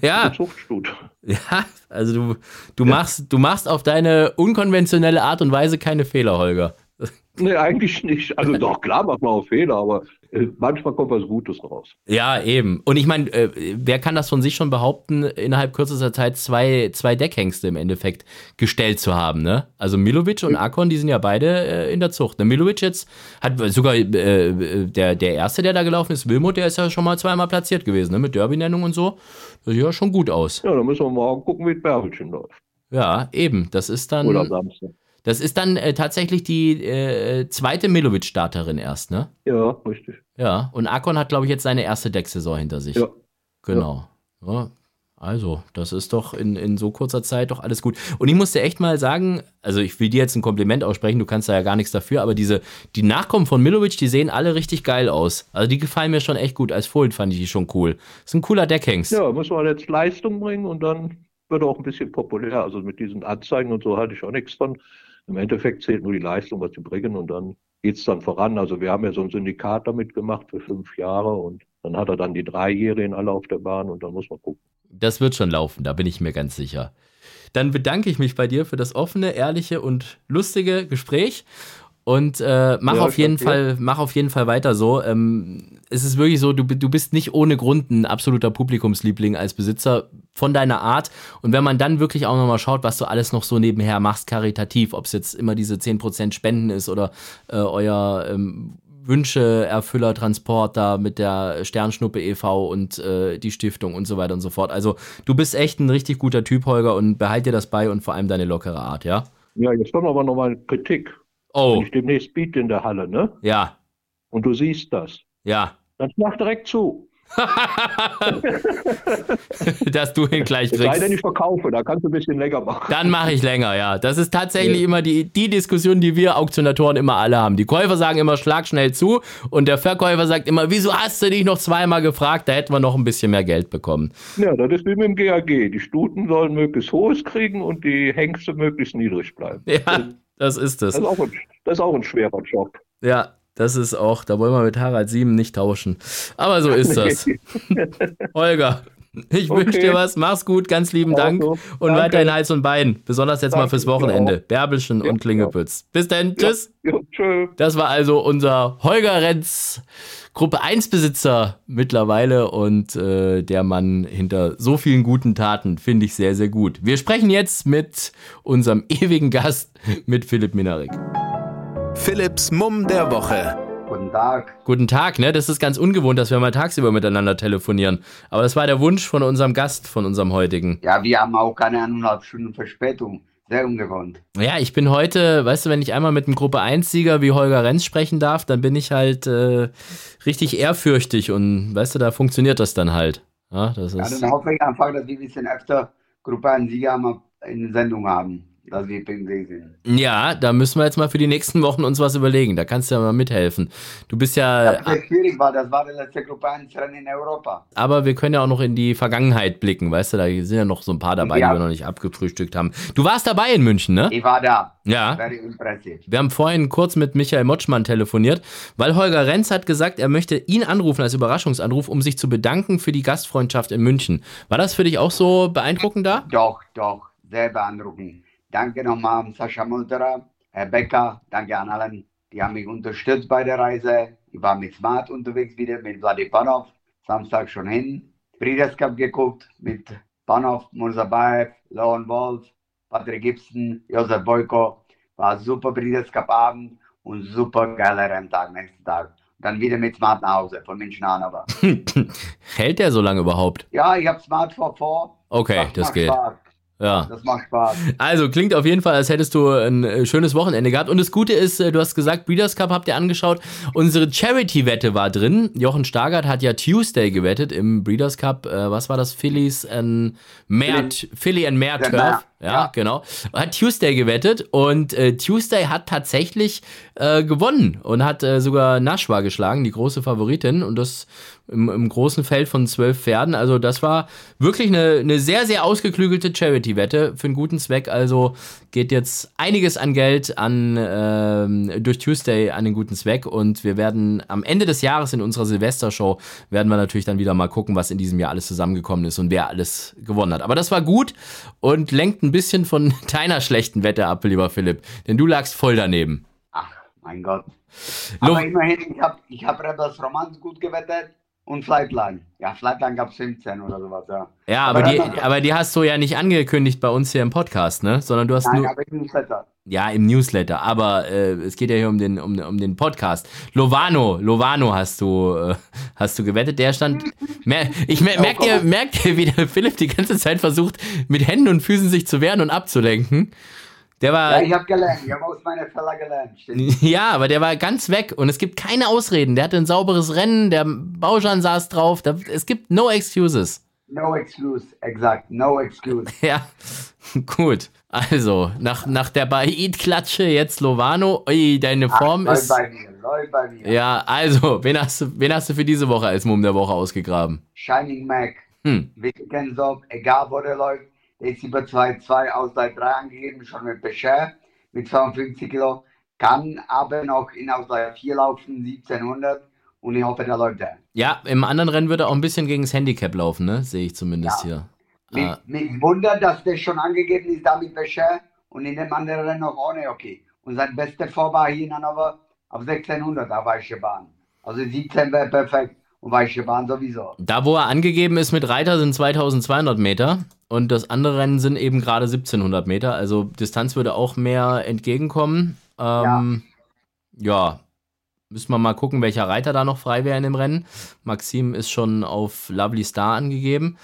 Ja. Zuchtstut. [LAUGHS] Ja, also du, du, ja. Machst, du machst auf deine unkonventionelle Art und Weise keine Fehler, Holger. Nee, eigentlich nicht. Also doch, klar macht man auch Fehler, aber manchmal kommt was Gutes raus. Ja, eben. Und ich meine, äh, wer kann das von sich schon behaupten, innerhalb kürzester Zeit zwei, zwei Deckhengste im Endeffekt gestellt zu haben, ne? Also Milovic und Akon, die sind ja beide äh, in der Zucht. Der Milovic jetzt hat sogar äh, der, der erste, der da gelaufen ist, Wilmut, der ist ja schon mal zweimal platziert gewesen, ne? Mit Derby-Nennung und so. Das sieht ja schon gut aus. Ja, dann müssen wir morgen gucken, wie Bärbelchen läuft. Ja, eben. Das ist dann. Oder Samstag. Das ist dann äh, tatsächlich die äh, zweite Milovic-Starterin erst, ne? Ja, richtig. Ja, und Akon hat, glaube ich, jetzt seine erste Decksaison hinter sich. Ja. Genau. Ja. ja. Also, das ist doch in, in so kurzer Zeit doch alles gut. Und ich muss dir echt mal sagen, also ich will dir jetzt ein Kompliment aussprechen, du kannst da ja gar nichts dafür, aber diese, die Nachkommen von Milovic, die sehen alle richtig geil aus. Also die gefallen mir schon echt gut. Als Fohlen fand ich die schon cool. Ist ein cooler Deckhengst. Ja, muss man jetzt Leistung bringen und dann wird er auch ein bisschen populär. Also mit diesen Anzeigen und so hatte ich auch nichts von. Im Endeffekt zählt nur die Leistung, was sie bringen und dann geht es dann voran. Also wir haben ja so ein Syndikat damit gemacht für fünf Jahre und dann hat er dann die Dreijährigen alle auf der Bahn und dann muss man gucken. Das wird schon laufen, da bin ich mir ganz sicher. Dann bedanke ich mich bei dir für das offene, ehrliche und lustige Gespräch und äh, mach, ja, auf jeden Fall, mach auf jeden Fall weiter so. Ähm, es ist wirklich so, du, du bist nicht ohne Grund ein absoluter Publikumsliebling als Besitzer von deiner Art. Und wenn man dann wirklich auch nochmal schaut, was du alles noch so nebenher machst, karitativ, ob es jetzt immer diese 10% Spenden ist oder äh, euer ähm, Wünscheerfüllertransport da mit der Sternschnuppe e.V. und äh, die Stiftung und so weiter und so fort. Also du bist echt ein richtig guter Typ, Holger, und behalt dir das bei und vor allem deine lockere Art, ja? Ja, jetzt kommt aber nochmal Kritik. Oh. Wenn ich demnächst biete in der Halle, ne? Ja. Und du siehst das. Ja. Dann mach direkt zu. [LAUGHS] Dass du ihn gleich kriegst. Sei denn, ich verkaufe, da kannst du ein bisschen länger machen. Dann mache ich länger, ja. Das ist tatsächlich ja. immer die, die Diskussion, die wir Auktionatoren immer alle haben. Die Käufer sagen immer, schlag schnell zu und der Verkäufer sagt immer, wieso hast du dich noch zweimal gefragt? Da hätten wir noch ein bisschen mehr Geld bekommen. Ja, das ist wie mit dem GAG. Die Stuten sollen möglichst hohes kriegen und die Hengste möglichst niedrig bleiben. Ja, das ist es. Das. Das, das ist auch ein schwerer Job. Ja, das ist auch, da wollen wir mit Harald 7 nicht tauschen. Aber so [LAUGHS] ist das. [LAUGHS] Holger, ich okay. wünsche dir was. Mach's gut, ganz lieben Dank. Also, und danke. weiterhin Hals und Bein. Besonders jetzt danke, mal fürs Wochenende. Bärbelchen ja, und Klingepütz. Bis dann. Tschüss. Ja, tschüss. Das war also unser Holger Renz, Gruppe 1 Besitzer mittlerweile und äh, der Mann hinter so vielen guten Taten. Finde ich sehr, sehr gut. Wir sprechen jetzt mit unserem [LAUGHS] ewigen Gast, mit Philipp Minarik. Philipps Mumm der Woche. Guten Tag. Guten Tag, ne? Das ist ganz ungewohnt, dass wir mal tagsüber miteinander telefonieren. Aber das war der Wunsch von unserem Gast, von unserem heutigen. Ja, wir haben auch keine eineinhalb Stunden Verspätung. Sehr ungewohnt. Ja, ich bin heute, weißt du, wenn ich einmal mit einem Gruppe 1-Sieger wie Holger Renz sprechen darf, dann bin ich halt äh, richtig ehrfürchtig und weißt du, da funktioniert das dann halt. Ja, das ist ja dann hoffe ich einfach, dass wir ein bisschen öfter Gruppe 1-Sieger in Sendung haben dass wir pünktlich sind. Ja, da müssen wir jetzt mal für die nächsten Wochen uns was überlegen. Da kannst du ja mal mithelfen. Du bist ja. Das ist schwierig, weil das war der letzte Gruppe 1 Rennen in Europa. Aber wir können ja auch noch in die Vergangenheit blicken, weißt du, da sind ja noch so ein paar dabei, ja. die wir noch nicht abgefrühstückt haben. Du warst dabei in München, ne? Ich war da. Ja. Wir haben vorhin kurz mit Michael Motschmann telefoniert, weil Holger Renz hat gesagt, er möchte ihn anrufen als Überraschungsanruf, um sich zu bedanken für die Gastfreundschaft in München. War das für dich auch so beeindruckend da? Doch, doch, sehr beeindruckend. Danke nochmal an Sascha Multerer, Herr Becker, danke an allen, die haben mich unterstützt bei der Reise. Ich war mit Smart unterwegs wieder, mit Vladi Panov, Samstag schon hin. Breeders Cup geguckt mit Panov, Murzabaev, Lone Wolf, Patrick Gibson, Josef Boyko. War super Breeders Cup Abend und super geiler Renntag nächsten Tag. Dann wieder mit Smart nach Hause, von München an aber. [LAUGHS] Hält der so lange überhaupt? Ja, ich habe Smart vor vor. Okay, das, das geht. Spaß. Ja. Das macht Spaß. Also klingt auf jeden Fall, als hättest du ein äh, schönes Wochenende gehabt. Und das Gute ist, äh, du hast gesagt, Breeders Cup habt ihr angeschaut. Unsere Charity-Wette war drin. Jochen Stargard hat ja Tuesday gewettet im Breeders Cup. Äh, was war das? Phillies and Mare, Philly and Turf. Ja, Ja. genau. Hat Tuesday gewettet und äh, Tuesday hat tatsächlich äh, gewonnen und hat äh, sogar Nashwa geschlagen, die große Favoritin und das im, im großen Feld von zwölf Pferden. Also das war wirklich eine, eine sehr, sehr ausgeklügelte Charity-Wette für einen guten Zweck. Also geht jetzt einiges an Geld an ähm, durch Tuesday an den guten Zweck und wir werden am Ende des Jahres in unserer Silvestershow werden wir natürlich dann wieder mal gucken, was in diesem Jahr alles zusammengekommen ist und wer alles gewonnen hat. Aber das war gut und lenkt ein bisschen von [LAUGHS] deiner schlechten Wette ab, lieber Philipp, denn du lagst voll daneben. Ach, mein Gott. Lo- Aber immerhin, ich habe ich hab Rebels Romans gut gewettet und Flightline. Ja, Flightline gab es 15 oder sowas, ja. Ja, aber, Aber die, dann- aber die hast du ja nicht angekündigt bei uns hier im Podcast, ne? Sondern du hast Nein, nur. aber im Newsletter. Ja, im Newsletter, aber äh, es geht ja hier um den, um, um den Podcast. Lovano, Lovano hast du, äh, hast du gewettet. Der stand. [LAUGHS] Mer ich mer merk dir, merk dir, wie der Philipp die ganze Zeit versucht, mit Händen und Füßen sich zu wehren und abzulenken. Der war. Ja, ich habe gelernt. Ich habe aus meiner Fälle gelernt. Stimmt. [LAUGHS] Ja, aber der war ganz weg und es gibt keine Ausreden. Der hatte ein sauberes Rennen, der Bauschan saß drauf. Da, es gibt no excuses. No excuse, exakt. No excuse. [LAUGHS] Ja, gut. Also, nach, nach der Baid-Klatsche jetzt Lovano. Ui, deine Form läuft ist. bei mir, läuft bei mir. Ja, also, wen hast, du, wen hast du für diese Woche als Mumm der Woche ausgegraben? Shining Mac. Hm. Wittgenstock, egal wo der läuft, der ist über 2,2 aus Ausgleich 3 angegeben, schon mit Becher, mit 52 Kilo, kann aber noch in Ausgleich 4 laufen, 1700 und ich hoffe, der läuft der. Ja, im anderen Rennen wird er auch ein bisschen gegen das Handicap laufen, ne? Sehe ich zumindest Ja. hier. Mich, Ah, mich wundert, dass der schon angegeben ist, da mit Becher und in dem anderen Rennen noch ohne okay. Und sein bester Vor war hier in Hannover auf 1600 auf weiche Bahn. Also 17 wäre perfekt und weiche Bahn sowieso. da, wo er angegeben ist mit Reiter, sind 2200 Meter und das andere Rennen sind eben gerade 1700 Meter. Also Distanz würde auch mehr entgegenkommen. Ähm, ja. Müssen wir mal gucken, welcher Reiter da noch frei wäre in dem Rennen. Maxim ist schon auf Lovely Star angegeben.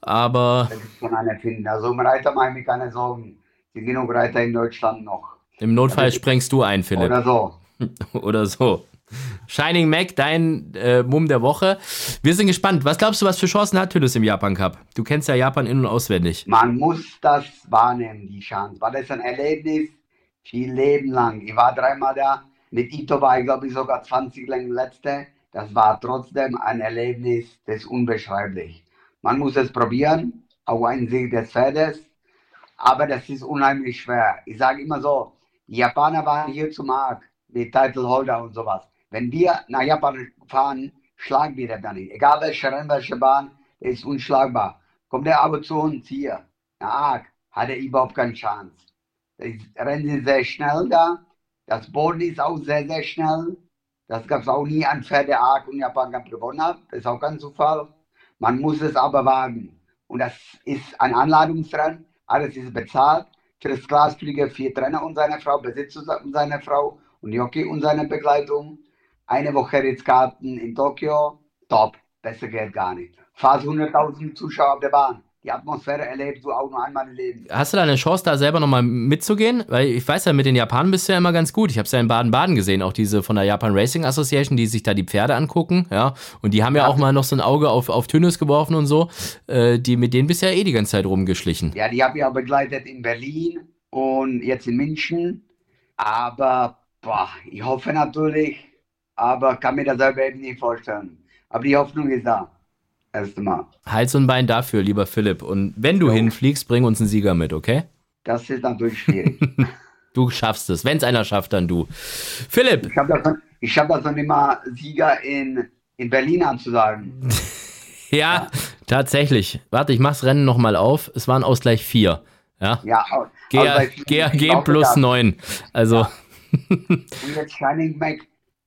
Aber Das ist schon einer finden. Also um Reiter mache ich mir keine Sorgen. Es sind genug Reiter in Deutschland noch. im Notfall sprengst du ein, Philipp. Oder so. [LAUGHS] oder so. Shining Mac, dein äh, Mumm der Woche. Wir sind gespannt. Was glaubst du, was für Chancen hat Tüllis im Japan Cup? Du kennst ja Japan in- und auswendig. Man muss das wahrnehmen, die Chance, weil das ein Erlebnis viel Leben lang. Ich war dreimal da. Mit Ito war ich, glaube ich, sogar 20 lang letzte. Das war trotzdem ein Erlebnis, das ist unbeschreiblich. Man muss es probieren, auch ein Sieg des Pferdes, aber das ist unheimlich schwer. Ich sage immer so, die Japaner waren hier zum Markt, die Title Holder und sowas. Wenn wir nach Japan fahren, schlagen wir dann nicht. Egal welche Rennen, der ist unschlagbar. Kommt der aber zu uns hier, nach Arc, hat er überhaupt keine Chance. Die Rennen sind sehr schnell da. Das Boden ist auch sehr, sehr schnell. Das gab es auch nie an Pferde Arc und Japan Cup gewonnen hat. Das ist auch kein Zufall. Man muss es aber wagen. Und das ist ein Anladungsrennen. Alles ist bezahlt. Für das Glasflieger vier Trainer und seine Frau, Besitzer und seine Frau und Jockey und seine Begleitung. Eine Woche Ritzkarten in Tokio. Top. Besser geht gar nicht. Fast 100.000 Zuschauer auf der Bahn. Die Atmosphäre erlebst du auch nur einmal im Leben. Hast du da eine Chance, da selber nochmal mitzugehen? Weil ich weiß ja, mit den Japanern bist du ja immer ganz gut. Ich habe es ja in Baden-Baden gesehen, auch diese von der Japan Racing Association, die sich da die Pferde angucken. Ja, und die haben ja, Ja. auch mal noch so ein Auge auf, auf Tünnes geworfen und so. Äh, die, mit denen bist du ja eh die ganze Zeit rumgeschlichen. Ja, die habe ich auch begleitet in Berlin und jetzt in München. Aber boah, ich hoffe natürlich, aber kann mir das selber eben nicht vorstellen. Aber die Hoffnung ist da. Erst mal. Hals und Bein dafür, lieber Philipp. Und wenn du Jo. hinfliegst, bring uns einen Sieger mit, okay? Das ist natürlich schwierig. [LAUGHS] Du schaffst es. Wenn es einer schafft, dann du. Philipp, ich habe das, ich hab nicht mal Sieger in, in Berlin anzusagen. [LAUGHS] ja, tatsächlich. Warte, ich mach's Rennen nochmal auf. Es waren Ausgleich 4. Ja. Ja, au- GAG, plus 9. Also, [LAUGHS] Und jetzt Shining Mac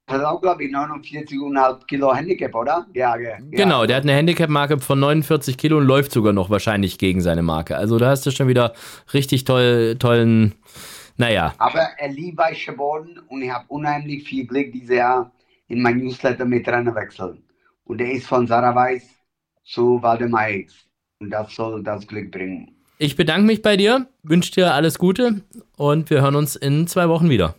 hat auch, glaube ich, 49,5 Kilo Handicap, oder? Ja, ja. genau, der hat eine Handicap-Marke von 49 Kilo und läuft sogar noch wahrscheinlich gegen seine Marke. Also, da hast du schon wieder richtig toll, tollen, naja. Aber er liebt weiche Boden und ich habe unheimlich viel Glück dieses Jahr in mein Newsletter mit Rennen wechseln. Und der ist von Sarah Weiß zu Waldemar Hicks. Und das soll das Glück bringen. Ich bedanke mich bei dir, wünsche dir alles Gute und wir hören uns in zwei Wochen wieder.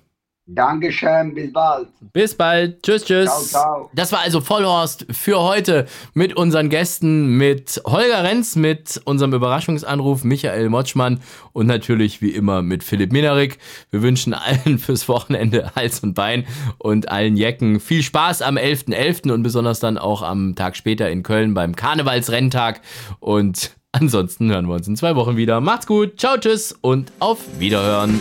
Dankeschön, bis bald. Bis bald. Tschüss, tschüss. Ciao, ciao. Das war also Vollhorst für heute mit unseren Gästen, mit Holger Renz, mit unserem Überraschungsanruf Michael Motschmann und natürlich wie immer mit Philipp Minarik. Wir wünschen allen [LAUGHS] fürs Wochenende Hals und Bein und allen Jecken viel Spaß am 11.11. .11. und besonders dann auch am Tag später in Köln beim Karnevalsrenntag. Und ansonsten hören wir uns in zwei Wochen wieder. Macht's gut, ciao, tschüss und auf Wiederhören.